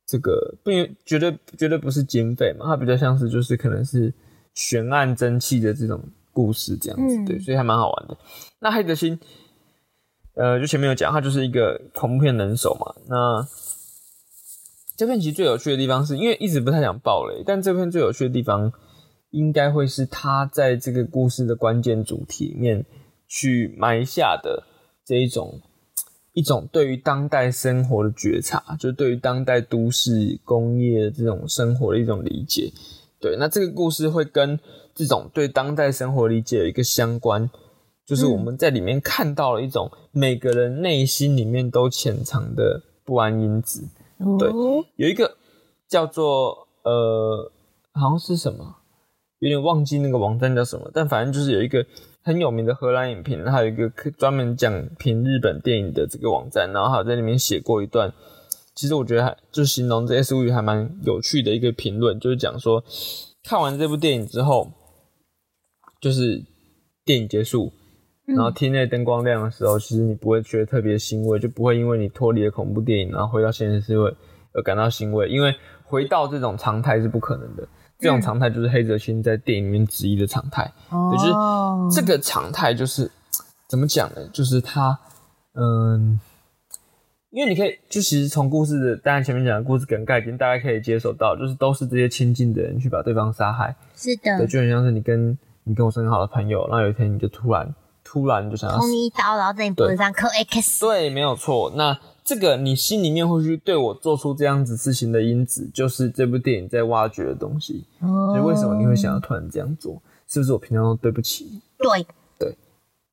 这个，不绝对绝对不是警匪嘛，它比较像是就是可能是悬案蒸汽的这种故事这样子。嗯对，所以还蛮好玩的。那黑泽星，呃，就前面有讲，他就是一个恐怖片能手嘛。那这片其实最有趣的地方是，因为一直不太想爆雷，但这片最有趣的地方应该会是他在这个故事的关键主题里面去埋下的这一种一种对于当代生活的觉察，就是对于当代都市工业的这种生活的一种理解。对，那这个故事会跟这种对当代生活理解有一个相关，就是我们在里面看到了一种每个人内心里面都潜藏的不安因子。对哦有一个叫做呃，好像是什么，有点忘记那个网站叫什么，但反正就是有一个很有名的荷兰影评，还有一个专门讲评日本电影的这个网站，然后还有在里面写过一段，其实我觉得还就形容这 S 物语还蛮有趣的一个评论，就是讲说看完这部电影之后，就是电影结束。然后厅内灯光亮的时候，其实你不会觉得特别欣慰，就不会因为你脱离了恐怖电影，然后回到现实社会而感到欣慰，因为回到这种常态是不可能的。这种常态就是黑泽清在电影里面质疑的常态。对，就是哦这个常态就是怎么讲呢？就是他，嗯，因为你可以就其实从故事的，当然前面讲的故事梗概已经大家可以接受到，就是都是这些亲近的人去把对方杀害。是对，的，就很像是你跟你跟我是很好的朋友，然后有一天你就突然突然就想要捅你一刀，然后在你脖子上刻 X，对，没有错。那这个你心里面会去对我做出这样子事情的因子，就是这部电影在挖掘的东西。哦所以为什么你会想要突然这样做？是不是我平常都对不起你？对，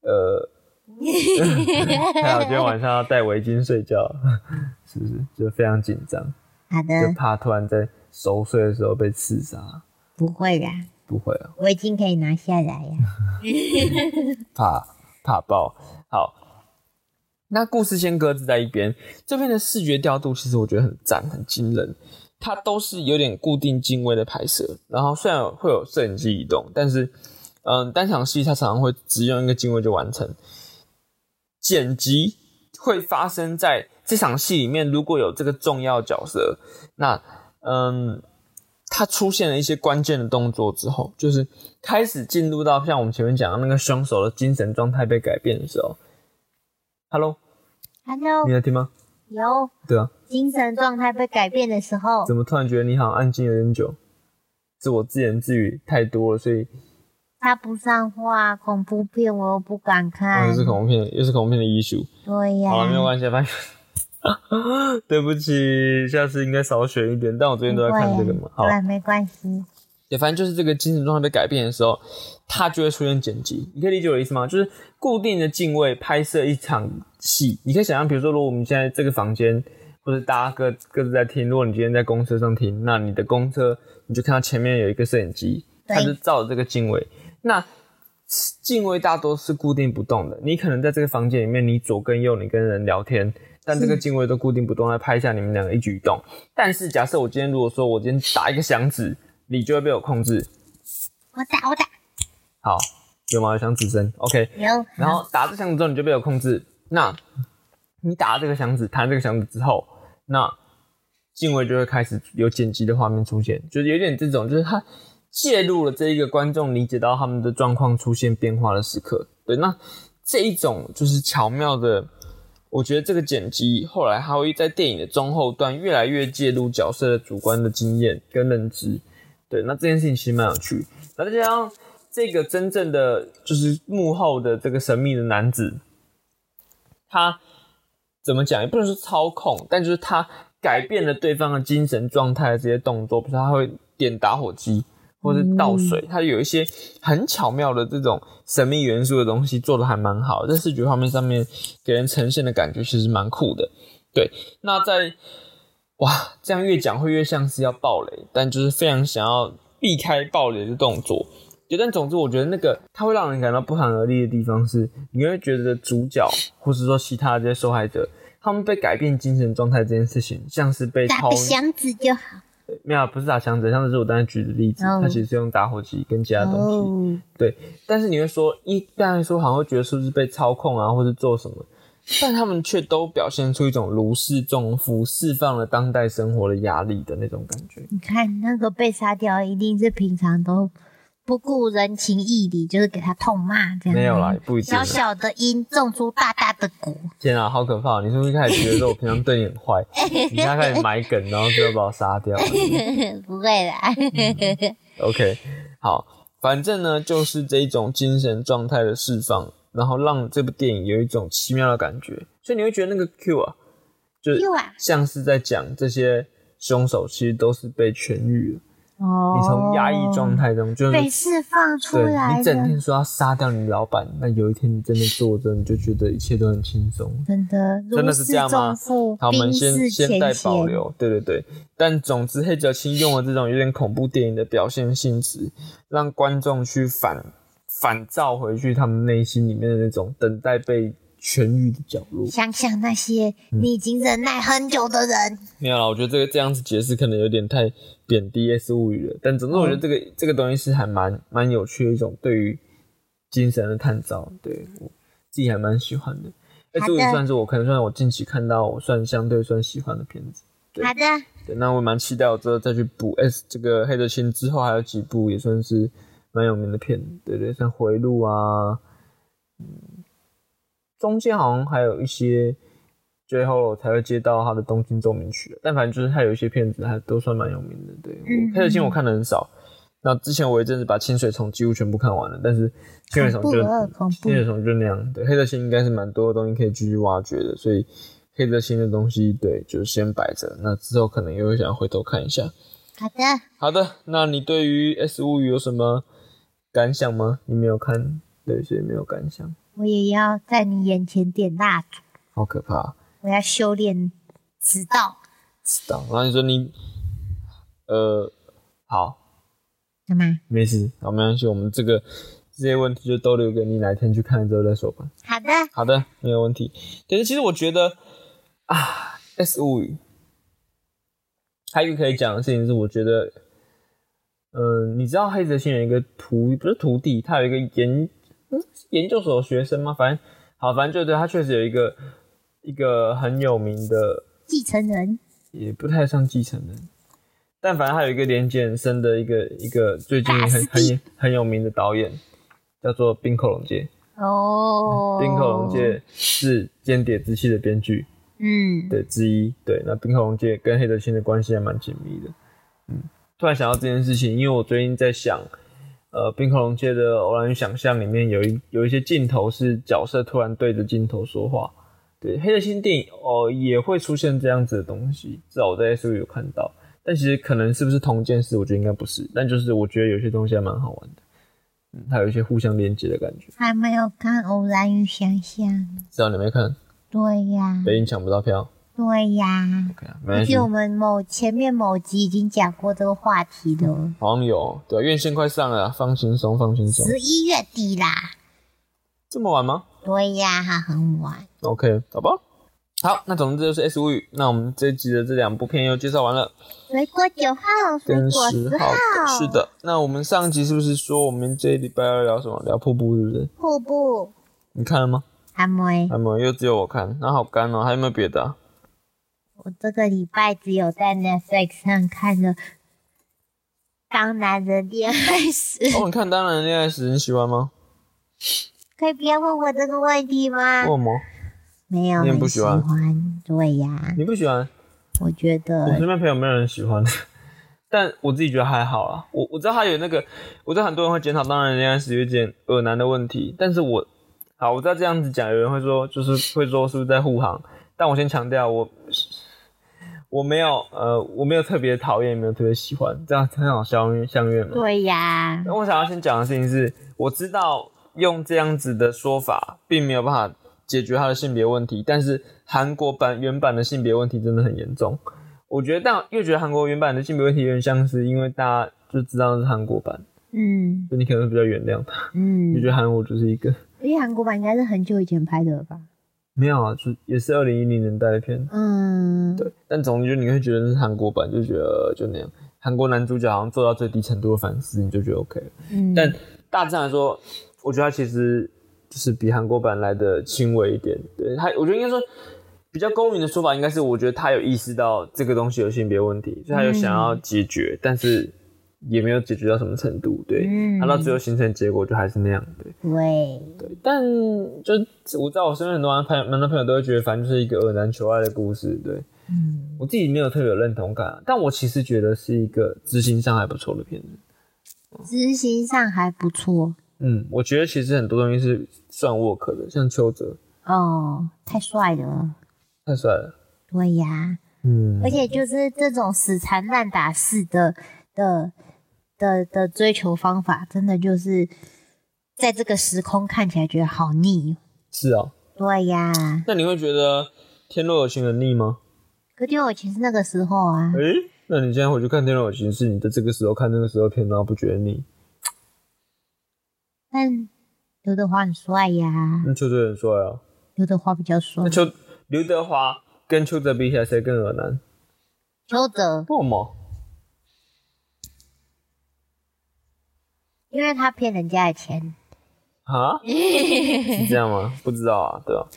呃，[laughs] 还好今天晚上要戴围巾睡觉，是不是？就非常紧张，好的就，怕突然在熟睡的时候被刺杀。不会啦，不会啊，围巾可以拿下来呀。[laughs] 怕怕爆。好，那故事先搁置在一边。这边的视觉调度其实我觉得很赞，很惊人。它都是有点固定镜位的拍摄，然后虽然会有摄影机移动，但是嗯，单场戏它常常会只用一个镜位就完成。剪辑会发生在这场戏里面，如果有这个重要角色，那嗯，他出现了一些关键的动作之后，就是开始进入到像我们前面讲的那个凶手的精神状态被改变的时候。Hello，Hello，你在听吗？有对啊，精神状态被改变的时候，怎么突然觉得你好像安静有点久？是我自言自语太多了，所以插不上话，恐怖片我又不敢哦看又。是恐怖片，又是恐怖片的 issue。对呀，好了，没有关系，反正 [laughs] 对不起，下次应该少选一点。但我最近都在看这个嘛，好，对，没关系。也，反正就是这个精神状态被改变的时候，它就会出现剪辑。你可以理解我的意思吗？就是固定的镜位拍摄一场戏，你可以想象，比如说，如果我们现在这个房间，或者大家各各自在听，如果你今天在公车上听，那你的公车你就看到前面有一个摄影机，它就照着这个镜位。那敬畏大多是固定不动的。你可能在这个房间里面，你左跟右，你跟人聊天，但这个敬畏都固定不动，来拍一下你们两个一举一动。但是假设我今天如果说我今天打一个响指，你就会被我控制。我打我打，好，有吗？有箱子声，OK。有，然后打这箱子之后，你就被我控制。那你打这个箱子，弹这个箱子之后，那敬畏就会开始有剪辑的画面出现，就是有点这种，就是他介入了这一个观众理解到他们的状况出现变化的时刻。对，那这一种就是巧妙的，我觉得这个剪辑后来还会在电影的中后段越来越介入角色的主观的经验跟认知。对，那这件事情其实蛮有趣。那再加上这个真正的就是幕后的这个神秘的男子，他怎么讲也不能说操控，但就是他改变了对方的精神状态的这些动作，比如他会点打火机或者倒水，他有一些很巧妙的这种神秘元素的东西做的还蛮好，在视觉画面上面给人呈现的感觉其实蛮酷的。对，那在哇，这样越讲会越像是要爆雷，但就是非常想要避开爆雷的动作。对，但总之我觉得那个它会让人感到不寒而栗的地方是，你会觉得主角或是说其他的这些受害者，他们被改变精神状态这件事情，像是被打掏个响指就好。没有，不是打箱子，像是我刚才举的例子，哦它其实是用打火机跟其他东西。哦，对，但是你会说，一般来说好像会觉得是不是被操控啊，或者做什么，但他们却都表现出一种如释重负、释放了当代生活的压力的那种感觉。你看那个被杀掉，一定是平常都不顾人情义理，就是给他痛骂这样。没有啦，也不一定小。小的因种出大大的果。天啊，好可怕！你是不是一开始觉得说我平常对你很坏，[laughs] 你现在开始埋梗，然后就要把我杀掉了 [laughs] 不会啦，？OK，好，反正呢就是这一种精神状态的释放，然后让这部电影有一种奇妙的感觉，所以你会觉得那个 Q 啊，就像是在讲这些凶手其实都是被痊愈了。哦，你从压抑状态中，就是被释放出对来你整天，说要杀掉你老板，那有一天你真的做着，你就觉得一切都很轻松。真的真的是这样吗好，我们先先带。保留，对对对。但总之，黑泽清用了这种有点恐怖电影的表现性质，让观众去反反照回去他们内心里面的那种等待被痊愈的角落。想想那些嗯你已经忍耐很久的人，没有啦，我觉得这个这样子解释可能有点太贬低 S 物语了。但总之，我觉得这个、这个东西是还蛮蛮有趣的一种对于精神的探照，对我自己还蛮喜欢的。S 物语算是我可能算是我近期看到我算相对算喜欢的片子。对好的，对，那我蛮期待我之后再去补 S 这个黑泽清之后还有几部也算是蛮有名的片，对对，像回路啊，嗯，中间好像还有一些，最后才会接到他的东京奏鸣曲，但反正就是他有一些片子还都算蛮有名的。对，嗯黑泽清我看的很少，那之前我一阵子把清水虫几乎全部看完了，但是清水虫就清水虫就那样。对，黑泽清应该是蛮多东西可以继续挖掘的，所以黑泽清的东西对就先摆着，那之后可能又会想回头看一下。好的，好的，那你对于 S 物语有什么感想吗？你没有看，对，所以没有感想，我也要在你眼前点蜡烛，好可怕。我要修炼直到，直到，然后你说你，呃，好，干嘛？没事，好，没关系，我们这个这些问题就都留给你哪天去看了之后再说吧。好的，好的，没有问题。但是其实我觉得啊，《S 物语》还有一个可以讲的事情是，我觉得，嗯、你知道黑泽清有一个徒不是徒弟，他有一个研嗯研究所的学生吗？反正好，反正就对他确实有一个一个很有名的，继承人，也不太像继承人。但反正他有一个连接很深的一个一个最近很很很有名的导演，叫做冰口龙介。哦，滨口龙介是《间谍之妻》的编剧嗯，对之一。对，那冰口龙介跟黑泽清的关系还蛮紧密的。嗯，突然想到这件事情，因为我最近在想，呃，滨口龙界的《偶然与想象》里面有一有一些镜头是角色突然对着镜头说话。对，黑泽清电影哦也会出现这样子的东西，至少我在 S U 有看到。但其实可能是不是同一件事，我觉得应该不是。但就是我觉得有些东西还蛮好玩的，嗯，它有一些互相连接的感觉。还没有看《偶然与想象》，知道你没看？对呀，北影抢不到票，对呀，OK 啊，没关系而且。我们某前面某集已经讲过这个话题了，好像有，对啊，院线快上了啊，放轻松，放轻松。十一月底啦。这么晚吗对呀，还很晚。？OK，好吧。好，那总之就是 S 五语。那我们这一集的这两部片又介绍完了，水果九号，水跟果十十号的，是，的。那我们上集是不是说我们这一礼拜要聊什么？聊瀑布，是不是？瀑布，你看了吗？阿妹，还没有，又只有我看，那好干哦。还有没有别的、啊？我这个礼拜只有在 Netflix 上看了《当男人恋爱时》[laughs] 哦，你看《当然恋爱时》，你喜欢吗？可以不要问我这个问题吗？为什么？没有，你也很喜欢喜欢欢。对呀，你不喜欢？我觉得我身边朋友没有人喜欢，但我自己觉得还好啦。我我知道他有那个，我知道很多人会检讨《当然恋爱时》有点恶男的问题，但是我好，我知道这样子讲，有人会说就是会说是不是在护航，但我先强调我。我没有，呃，我没有特别讨厌，也没有特别喜欢，这样很好相相约嘛。对呀，那我想要先讲的事情是，我知道用这样子的说法，并没有办法解决他的性别问题，但是韩国版原版的性别问题真的很严重。我觉得，但又觉得韩国原版的性别问题有点像是因为大家就知道是韩国版，嗯所以你可能会比较原谅他，嗯就觉，得韩国就是一个因为韩国版应该是很久以前拍的了吧？没有啊，就也是二零一零年代的片，嗯，对。但总之就你会觉得是韩国版，就觉得就那样。韩国男主角好像做到最低程度的反思，你就觉得 OK 了。嗯，但大致上来说，我觉得他其实就是比韩国版来的轻微一点。对他，我觉得应该说比较公允的说法，应该是我觉得他有意识到这个东西有性别问题，所以他有想要解决，但是也没有解决到什么程度。对，嗯他到最后形成结果就还是那样。对对，对，但就我知道我身边很多男朋友、男朋友都会觉得，反正就是一个恶男求爱的故事。对嗯，我自己没有特别有认同感啊，但我其实觉得是一个执行上还不错的片子。执行上还不错嗯，我觉得其实很多东西是算 work 的，像邱泽哦，太帅了，太帅了。对呀，嗯，而且就是这种死缠烂打式的的的的追求方法，真的就是在这个时空看起来觉得好腻。是啊。对呀，那你会觉得《天若有情》很腻吗？可天若有情》是那个时候啊，诶、那你现在回去看《天若有情》，是你在这个时候看那个时候片，然后不觉得腻？但刘德华很帅呀，那邱泽很帅啊。刘德华比较帅那。邱刘德华跟邱泽比起来，谁更恶男？邱泽，为什么？因为他骗人家的钱，啊？[laughs] 是这样吗？不知道啊，对吧、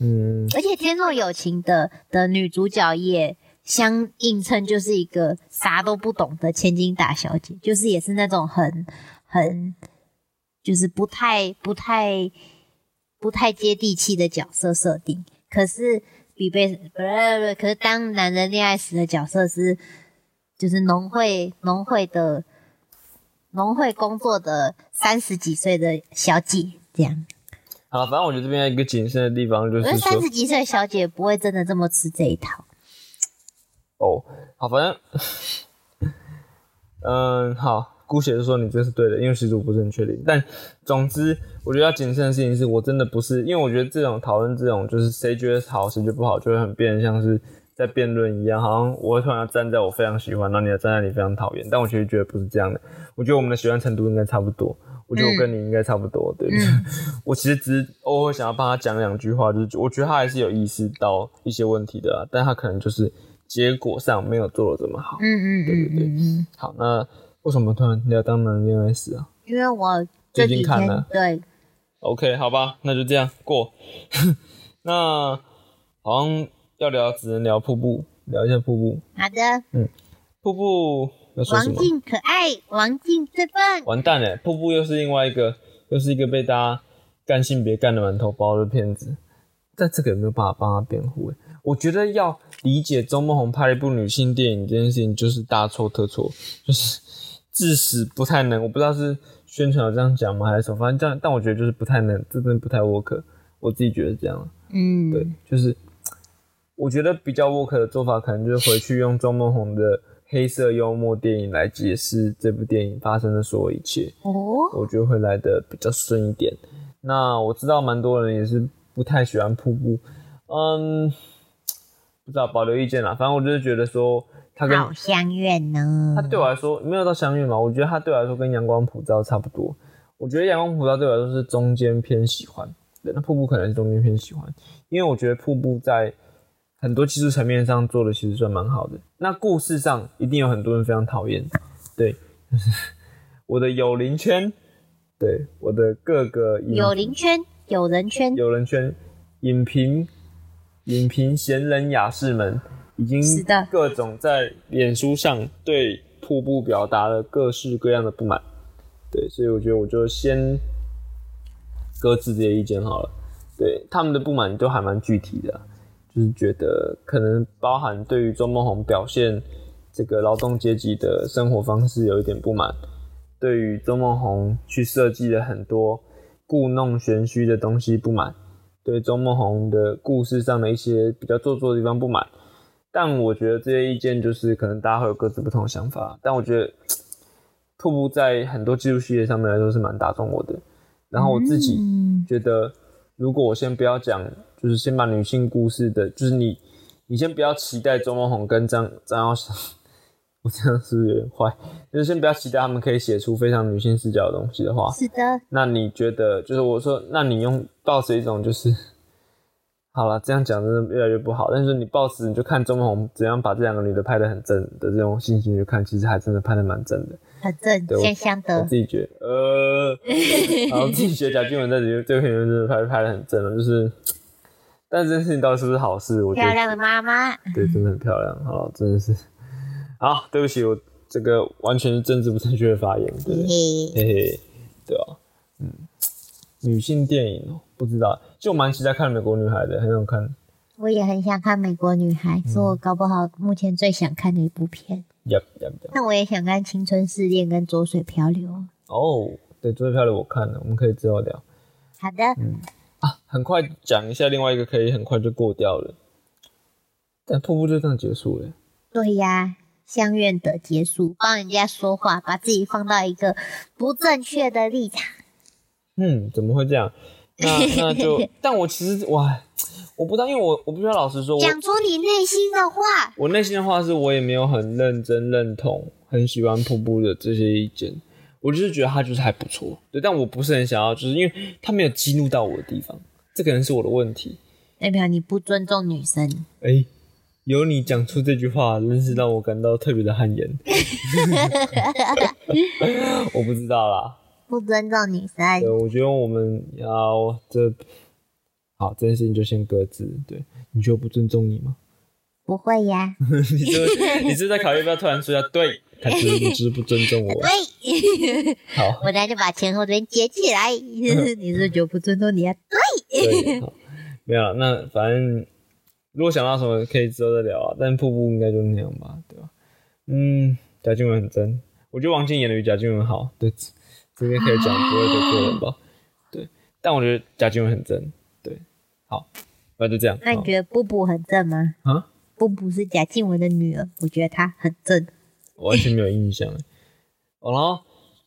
嗯，而且《天若有情的》的女主角也相映衬就是一个啥都不懂的千金大小姐，就是也是那种很很就是不太不太不太接地气的角色设定。可是比被可是当男人恋爱时的角色是就是农会农会的农会工作的三十几岁的小姐这样。好，反正我觉得这边一个谨慎的地方，就可是三十，几岁的小姐不会真的这么吃这一套。哦，好，反正，[laughs] 嗯，好，姑且就说你这是对的，因为其实我不是很确定。但总之，我觉得要谨慎的事情是我真的不是，因为我觉得这种讨论这种就是谁觉得好，谁觉得不好，就会很变得像是在辩论一样，好像我突然要站在我非常喜欢，然后你要站在你非常讨厌。但我其实觉得不是这样的，我觉得我们的喜欢程度应该差不多。我觉得我跟你应该差不多，对不对。[laughs] 我其实只是偶尔想要帮他讲两句话，就是我觉得他还是有意识到一些问题的啊，但他可能就是结果上没有做的这么好。嗯嗯对对对好，那为什么突然你要《当男人恋爱史》啊因为我最近看了对？OK，好吧，那就这样过。[laughs] 那好像要聊，只能聊瀑布，聊一下瀑布。好的，嗯瀑布要说什么？王静可爱，王静最棒。完蛋了，瀑布又是另外一个，又是一个被大家干性别干的满头包的骗子。但这个有没有办法帮他辩护？欸我觉得要理解周梦红拍了一部女性电影这件事情，就是大错特错，就是致使不太能。我不知道是宣传有这样讲吗，还是什么？反正这样，但我觉得就是不太能，这真的不太 work。我自己觉得这样。嗯，对，就是我觉得比较 work 的做法，可能就是回去用周梦红的黑色幽默电影来解释这部电影发生的所有一切，哦，我觉得会来的比较顺一点。那我知道蛮多人也是不太喜欢瀑布，嗯，不知道保留意见啦。反正我就是觉得说，他跟好相怨呢。他对我来说没有到相遇嘛，我觉得他对我来说跟阳光普照差不多。我觉得阳光普照对我来说是中间偏喜欢，对，那瀑布可能是中间偏喜欢，因为我觉得瀑布在很多技术层面上做的其实算蛮好的。那故事上一定有很多人非常讨厌，对，就是我的友邻圈，对，我的各个影有邻圈，有人圈，友人圈，影评影评闲人雅士们已经是的各种在脸书上对瀑布表达了各式各样的不满。对，所以我觉得我就先搁置这些意见好了。对他们的不满都还蛮具体的啊、就是觉得可能包含对于周梦红表现这个劳动阶级的生活方式有一点不满，对于周梦红去设计了很多故弄玄虚的东西不满，对周梦红的故事上的一些比较做作的地方不满。但我觉得这些意见就是可能大家会有各自不同的想法，但我觉得瀑布在很多技术系列上面来说是蛮打动我的。然后我自己嗯觉得，如果我先不要讲，就是先把女性故事的，就是你，你先不要期待周梦红跟张张耀祥，我这样是不是有点坏？就是先不要期待他们可以写出非常女性视角的东西的话，是的，那你觉得，就是我说，那你用抱持一种就是，好了，这样讲真的越来越不好。但是你抱持，你就看周梦红怎样把这两个女的拍的很正的这种心情去看，其实还真的拍的蛮正的。很正香香的我自，己觉得，呃，[laughs] 然后自己觉得贾静雯在这这个片里面真的拍拍的很正了，就是，但是这件事情到底是不是好事？我觉得漂亮的妈妈，对，真的很漂亮。好，真的是，好，对不起，我这个完全是政治不正确的发言，对不对？嘿，嘿嘿，对啊，嗯，女性电影哦，不知道，就我蛮期待看《美国女孩》的，很想看。我也很想看《美国女孩》，是我搞不好目前最想看的一部片。Yep yep yep。那我也想看《青春试炼》跟《浊水漂流》。哦，对，《最漂流》我看了，我们可以之后聊。好的，很快讲一下另外一个，可以很快就过掉了。但瀑布就这样结束了。对呀，相愿的结束，帮人家说话，把自己放到一个不正确的立场。嗯，怎么会这样？那 [laughs] 那就，但我其实哇，我不知道，因为我我必须要老实说，讲出你内心的话。我内心的话是我也没有很认真认同，很喜欢瀑布的这些意见。我就是觉得他就是还不错，对，但我不是很想要，就是因为他没有激怒到我的地方，这可能是我的问题。代表你不尊重女生。哎、有你讲出这句话，真是让我感到特别的汗颜。[laughs] 我不知道啦，不尊重女生对，，我觉得我们要这好这件事情就先搁置。对，你觉得不尊重你吗？不会呀？[laughs] 你是你是在考虑要不要突然说一下？对，他只是你只是不尊重我。对，好，我等下就把前后边接起来。[laughs] 你是就不尊重你啊？对，好，[laughs] 没有了。那反正如果想到什么可以之后再聊啊。但瀑布应该就那样吧，对吧？嗯，贾静雯很真，我觉得王静演的比贾静雯好。对，这边可以讲，不会得罪人吧？对，但我觉得贾静雯很真。对，好，那就这样。那你觉得布布很正吗？啊？布布是贾静雯的女儿，我觉得她很正。我完全没有印象。哦，然后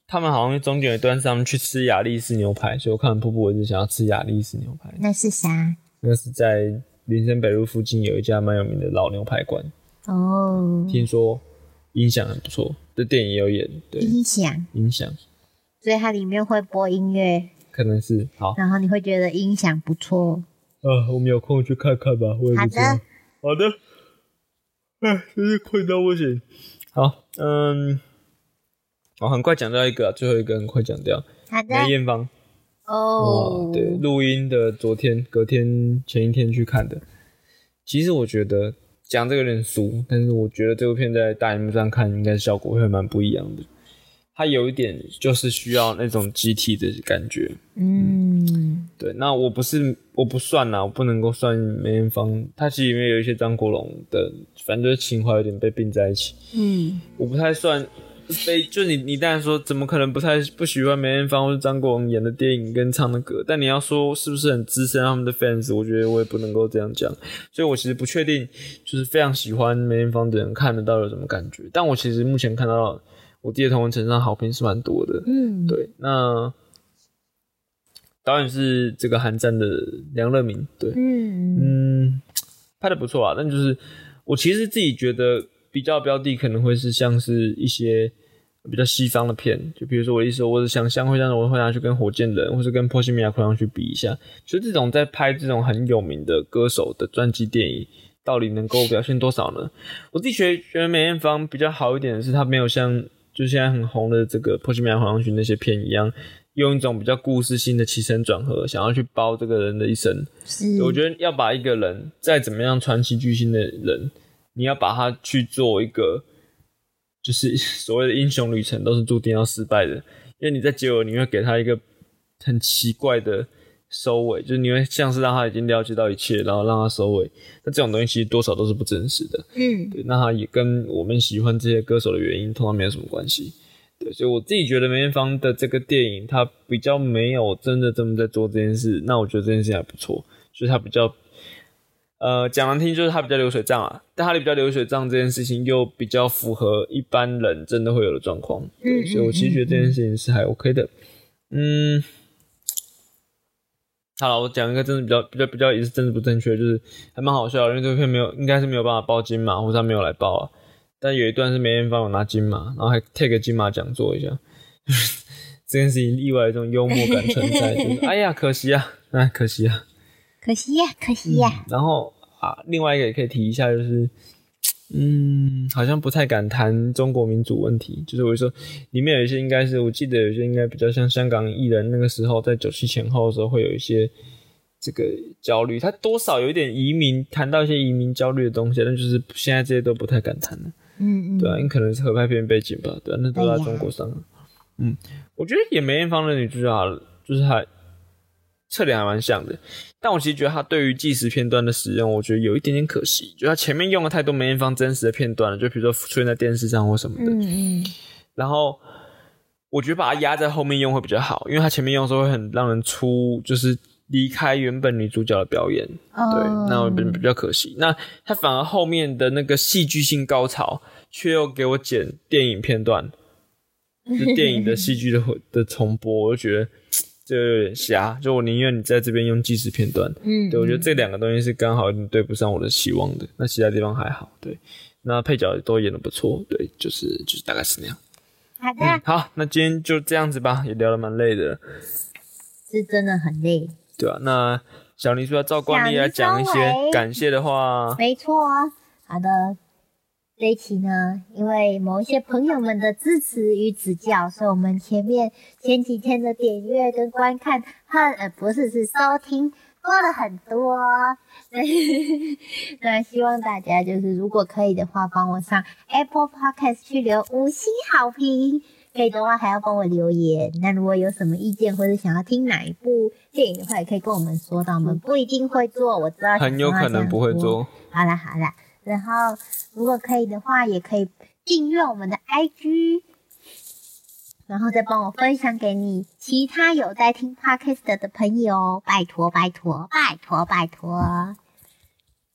他们好像中间有一段是他们去吃雅力士牛排，所以我看完瀑布，我一直想要吃雅力士牛排。那是啥？那是在林森北路附近有一家蛮有名的老牛排馆，哦，听说音响很不错，这电影也有演，对，音响，音响所以它里面会播音乐，可能是好。然后你会觉得音响不错。啊，我们有空去看看吧，我也好不知道的。，好的。哎，真是困到不行。好，嗯，我很快讲到一个啊，最后一个很快讲掉。好的。梅艳芳，哦，对，录音的昨天、隔天、前一天去看的。其实我觉得讲这个有点俗，但是我觉得这部片在大荧幕上看应该效果会蛮不一样的。它有一点就是需要那种集体的感觉。嗯，对，那我不是我不算啦，我不能够算梅艳芳，她其实里面有一些张国荣的，反正就是情怀有点被并在一起。嗯，我不太算非，就你你当然说怎么可能不太不喜欢梅艳芳或者张国荣演的电影跟唱的歌，但你要说是不是很资深他们的 fans，我觉得我也不能够这样讲，所以我其实不确定，就是非常喜欢梅艳芳的人看得到有什么感觉，但我其实目前看到我记得同文层上好评是蛮多的，嗯，对，那导演是这个韩战的梁乐明，对，嗯，嗯，拍的不错啊，但就是我其实自己觉得比较标的可能会是像是一些比较西方的片，就比如说我的意思，我是想象会让我会拿去跟火箭人或是跟波西米亚狂想曲比一下，就这种在拍这种很有名的歌手的传记电影，到底能够表现多少呢？我自己觉得觉得梅艳芳比较好一点的是，她没有像就现在很红的这个波西米亚狂想曲那些片一样。用一种比较故事性的起承转合，想要去包这个人的一生。是，我觉得要把一个人再怎么样传奇巨星的人，你要把他去做一个，就是 [laughs] 所谓的英雄旅程，都是注定要失败的。因为你在结尾，你会给他一个很奇怪的收尾，就是你会像是让他已经了解到一切，然后让他收尾。那这种东西其实多少都是不真实的。嗯，对，那他也跟我们喜欢这些歌手的原因，通常没有什么关系。对，所以我自己觉得梅艳芳的这个电影，它比较没有真的这么在做这件事。那我觉得这件事情还不错，就是它比较，呃，讲难听就是它比较流水账啊。但它比较流水账这件事情，又比较符合一般人真的会有的状况。对，所以我其实觉得这件事情是还 OK 的。嗯，好了，我讲一个真的比较比较比较也是真的不正确，就是还蛮好笑，因为这个片没有应该是没有办法报金马，或者他没有来报啊。但有一段是梅艳芳有拿金马，然后还 take 金马奖做一下，[laughs] 这件事情意外一种幽默感存在，就是哎呀可惜啊，哎可惜啊，可惜呀，可惜呀。然后啊，另外一个也可以提一下，就是嗯，好像不太敢谈中国民主问题，就是我说里面有一些应该是我记得有些应该比较像香港艺人那个时候在九七前后的时候会有一些这个焦虑，他多少有一点移民，谈到一些移民焦虑的东西，但就是现在这些都不太敢谈了。嗯嗯，对啊，你可能是合拍片背景吧，对啊，那都在中国上。嗯，我觉得演梅艳芳的女主角就是还侧脸还蛮像的，但我其实觉得它对于纪实片段的使用，我觉得有一点点可惜，就它前面用了太多梅艳芳真实的片段了，就比如说出现在电视上或什么的。嗯嗯。然后我觉得把它压在后面用会比较好，因为它前面用的时候会很让人出，就是。离开原本女主角的表演，对，那我比比较可惜。那他反而后面的那个戏剧性高潮，却又给我剪电影片段，就电影的戏剧的 [laughs] 的重播，我就觉得就有点瞎。就我宁愿你在这边用纪实片段，嗯，对我觉得这两个东西是刚好有点对不上我的期望的。那其他地方还好，对，那配角都演的不错，对，就是就是大概是那样。好的，好，那今天就这样子吧，也聊得蛮累的，是真的很累。对啊，那小林说要照惯例来讲一些感谢的话。没错，好的，这一期呢，因为某一些朋友们的支持与指教，所以我们前面前几天的点阅跟观看，很呃不是是收听多了很多。[laughs] 那，希望大家就是如果可以的话，帮我上 Apple Podcast 去留五星好评。可以的话，还要帮我留言。那如果有什么意见，或者想要听哪一部电影的话，也可以跟我们说到。我们不一定会做，我知道很有可能不会做。好了好了，然后如果可以的话，也可以订阅我们的 IG，然后再帮我分享给你其他有在听 Podcast 的朋友，拜托拜托拜托拜托，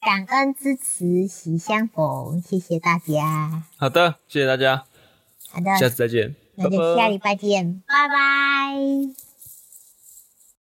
感恩支持，喜相逢，谢谢大家。好的，谢谢大家。好的，下次再见。那就下礼拜见，拜拜。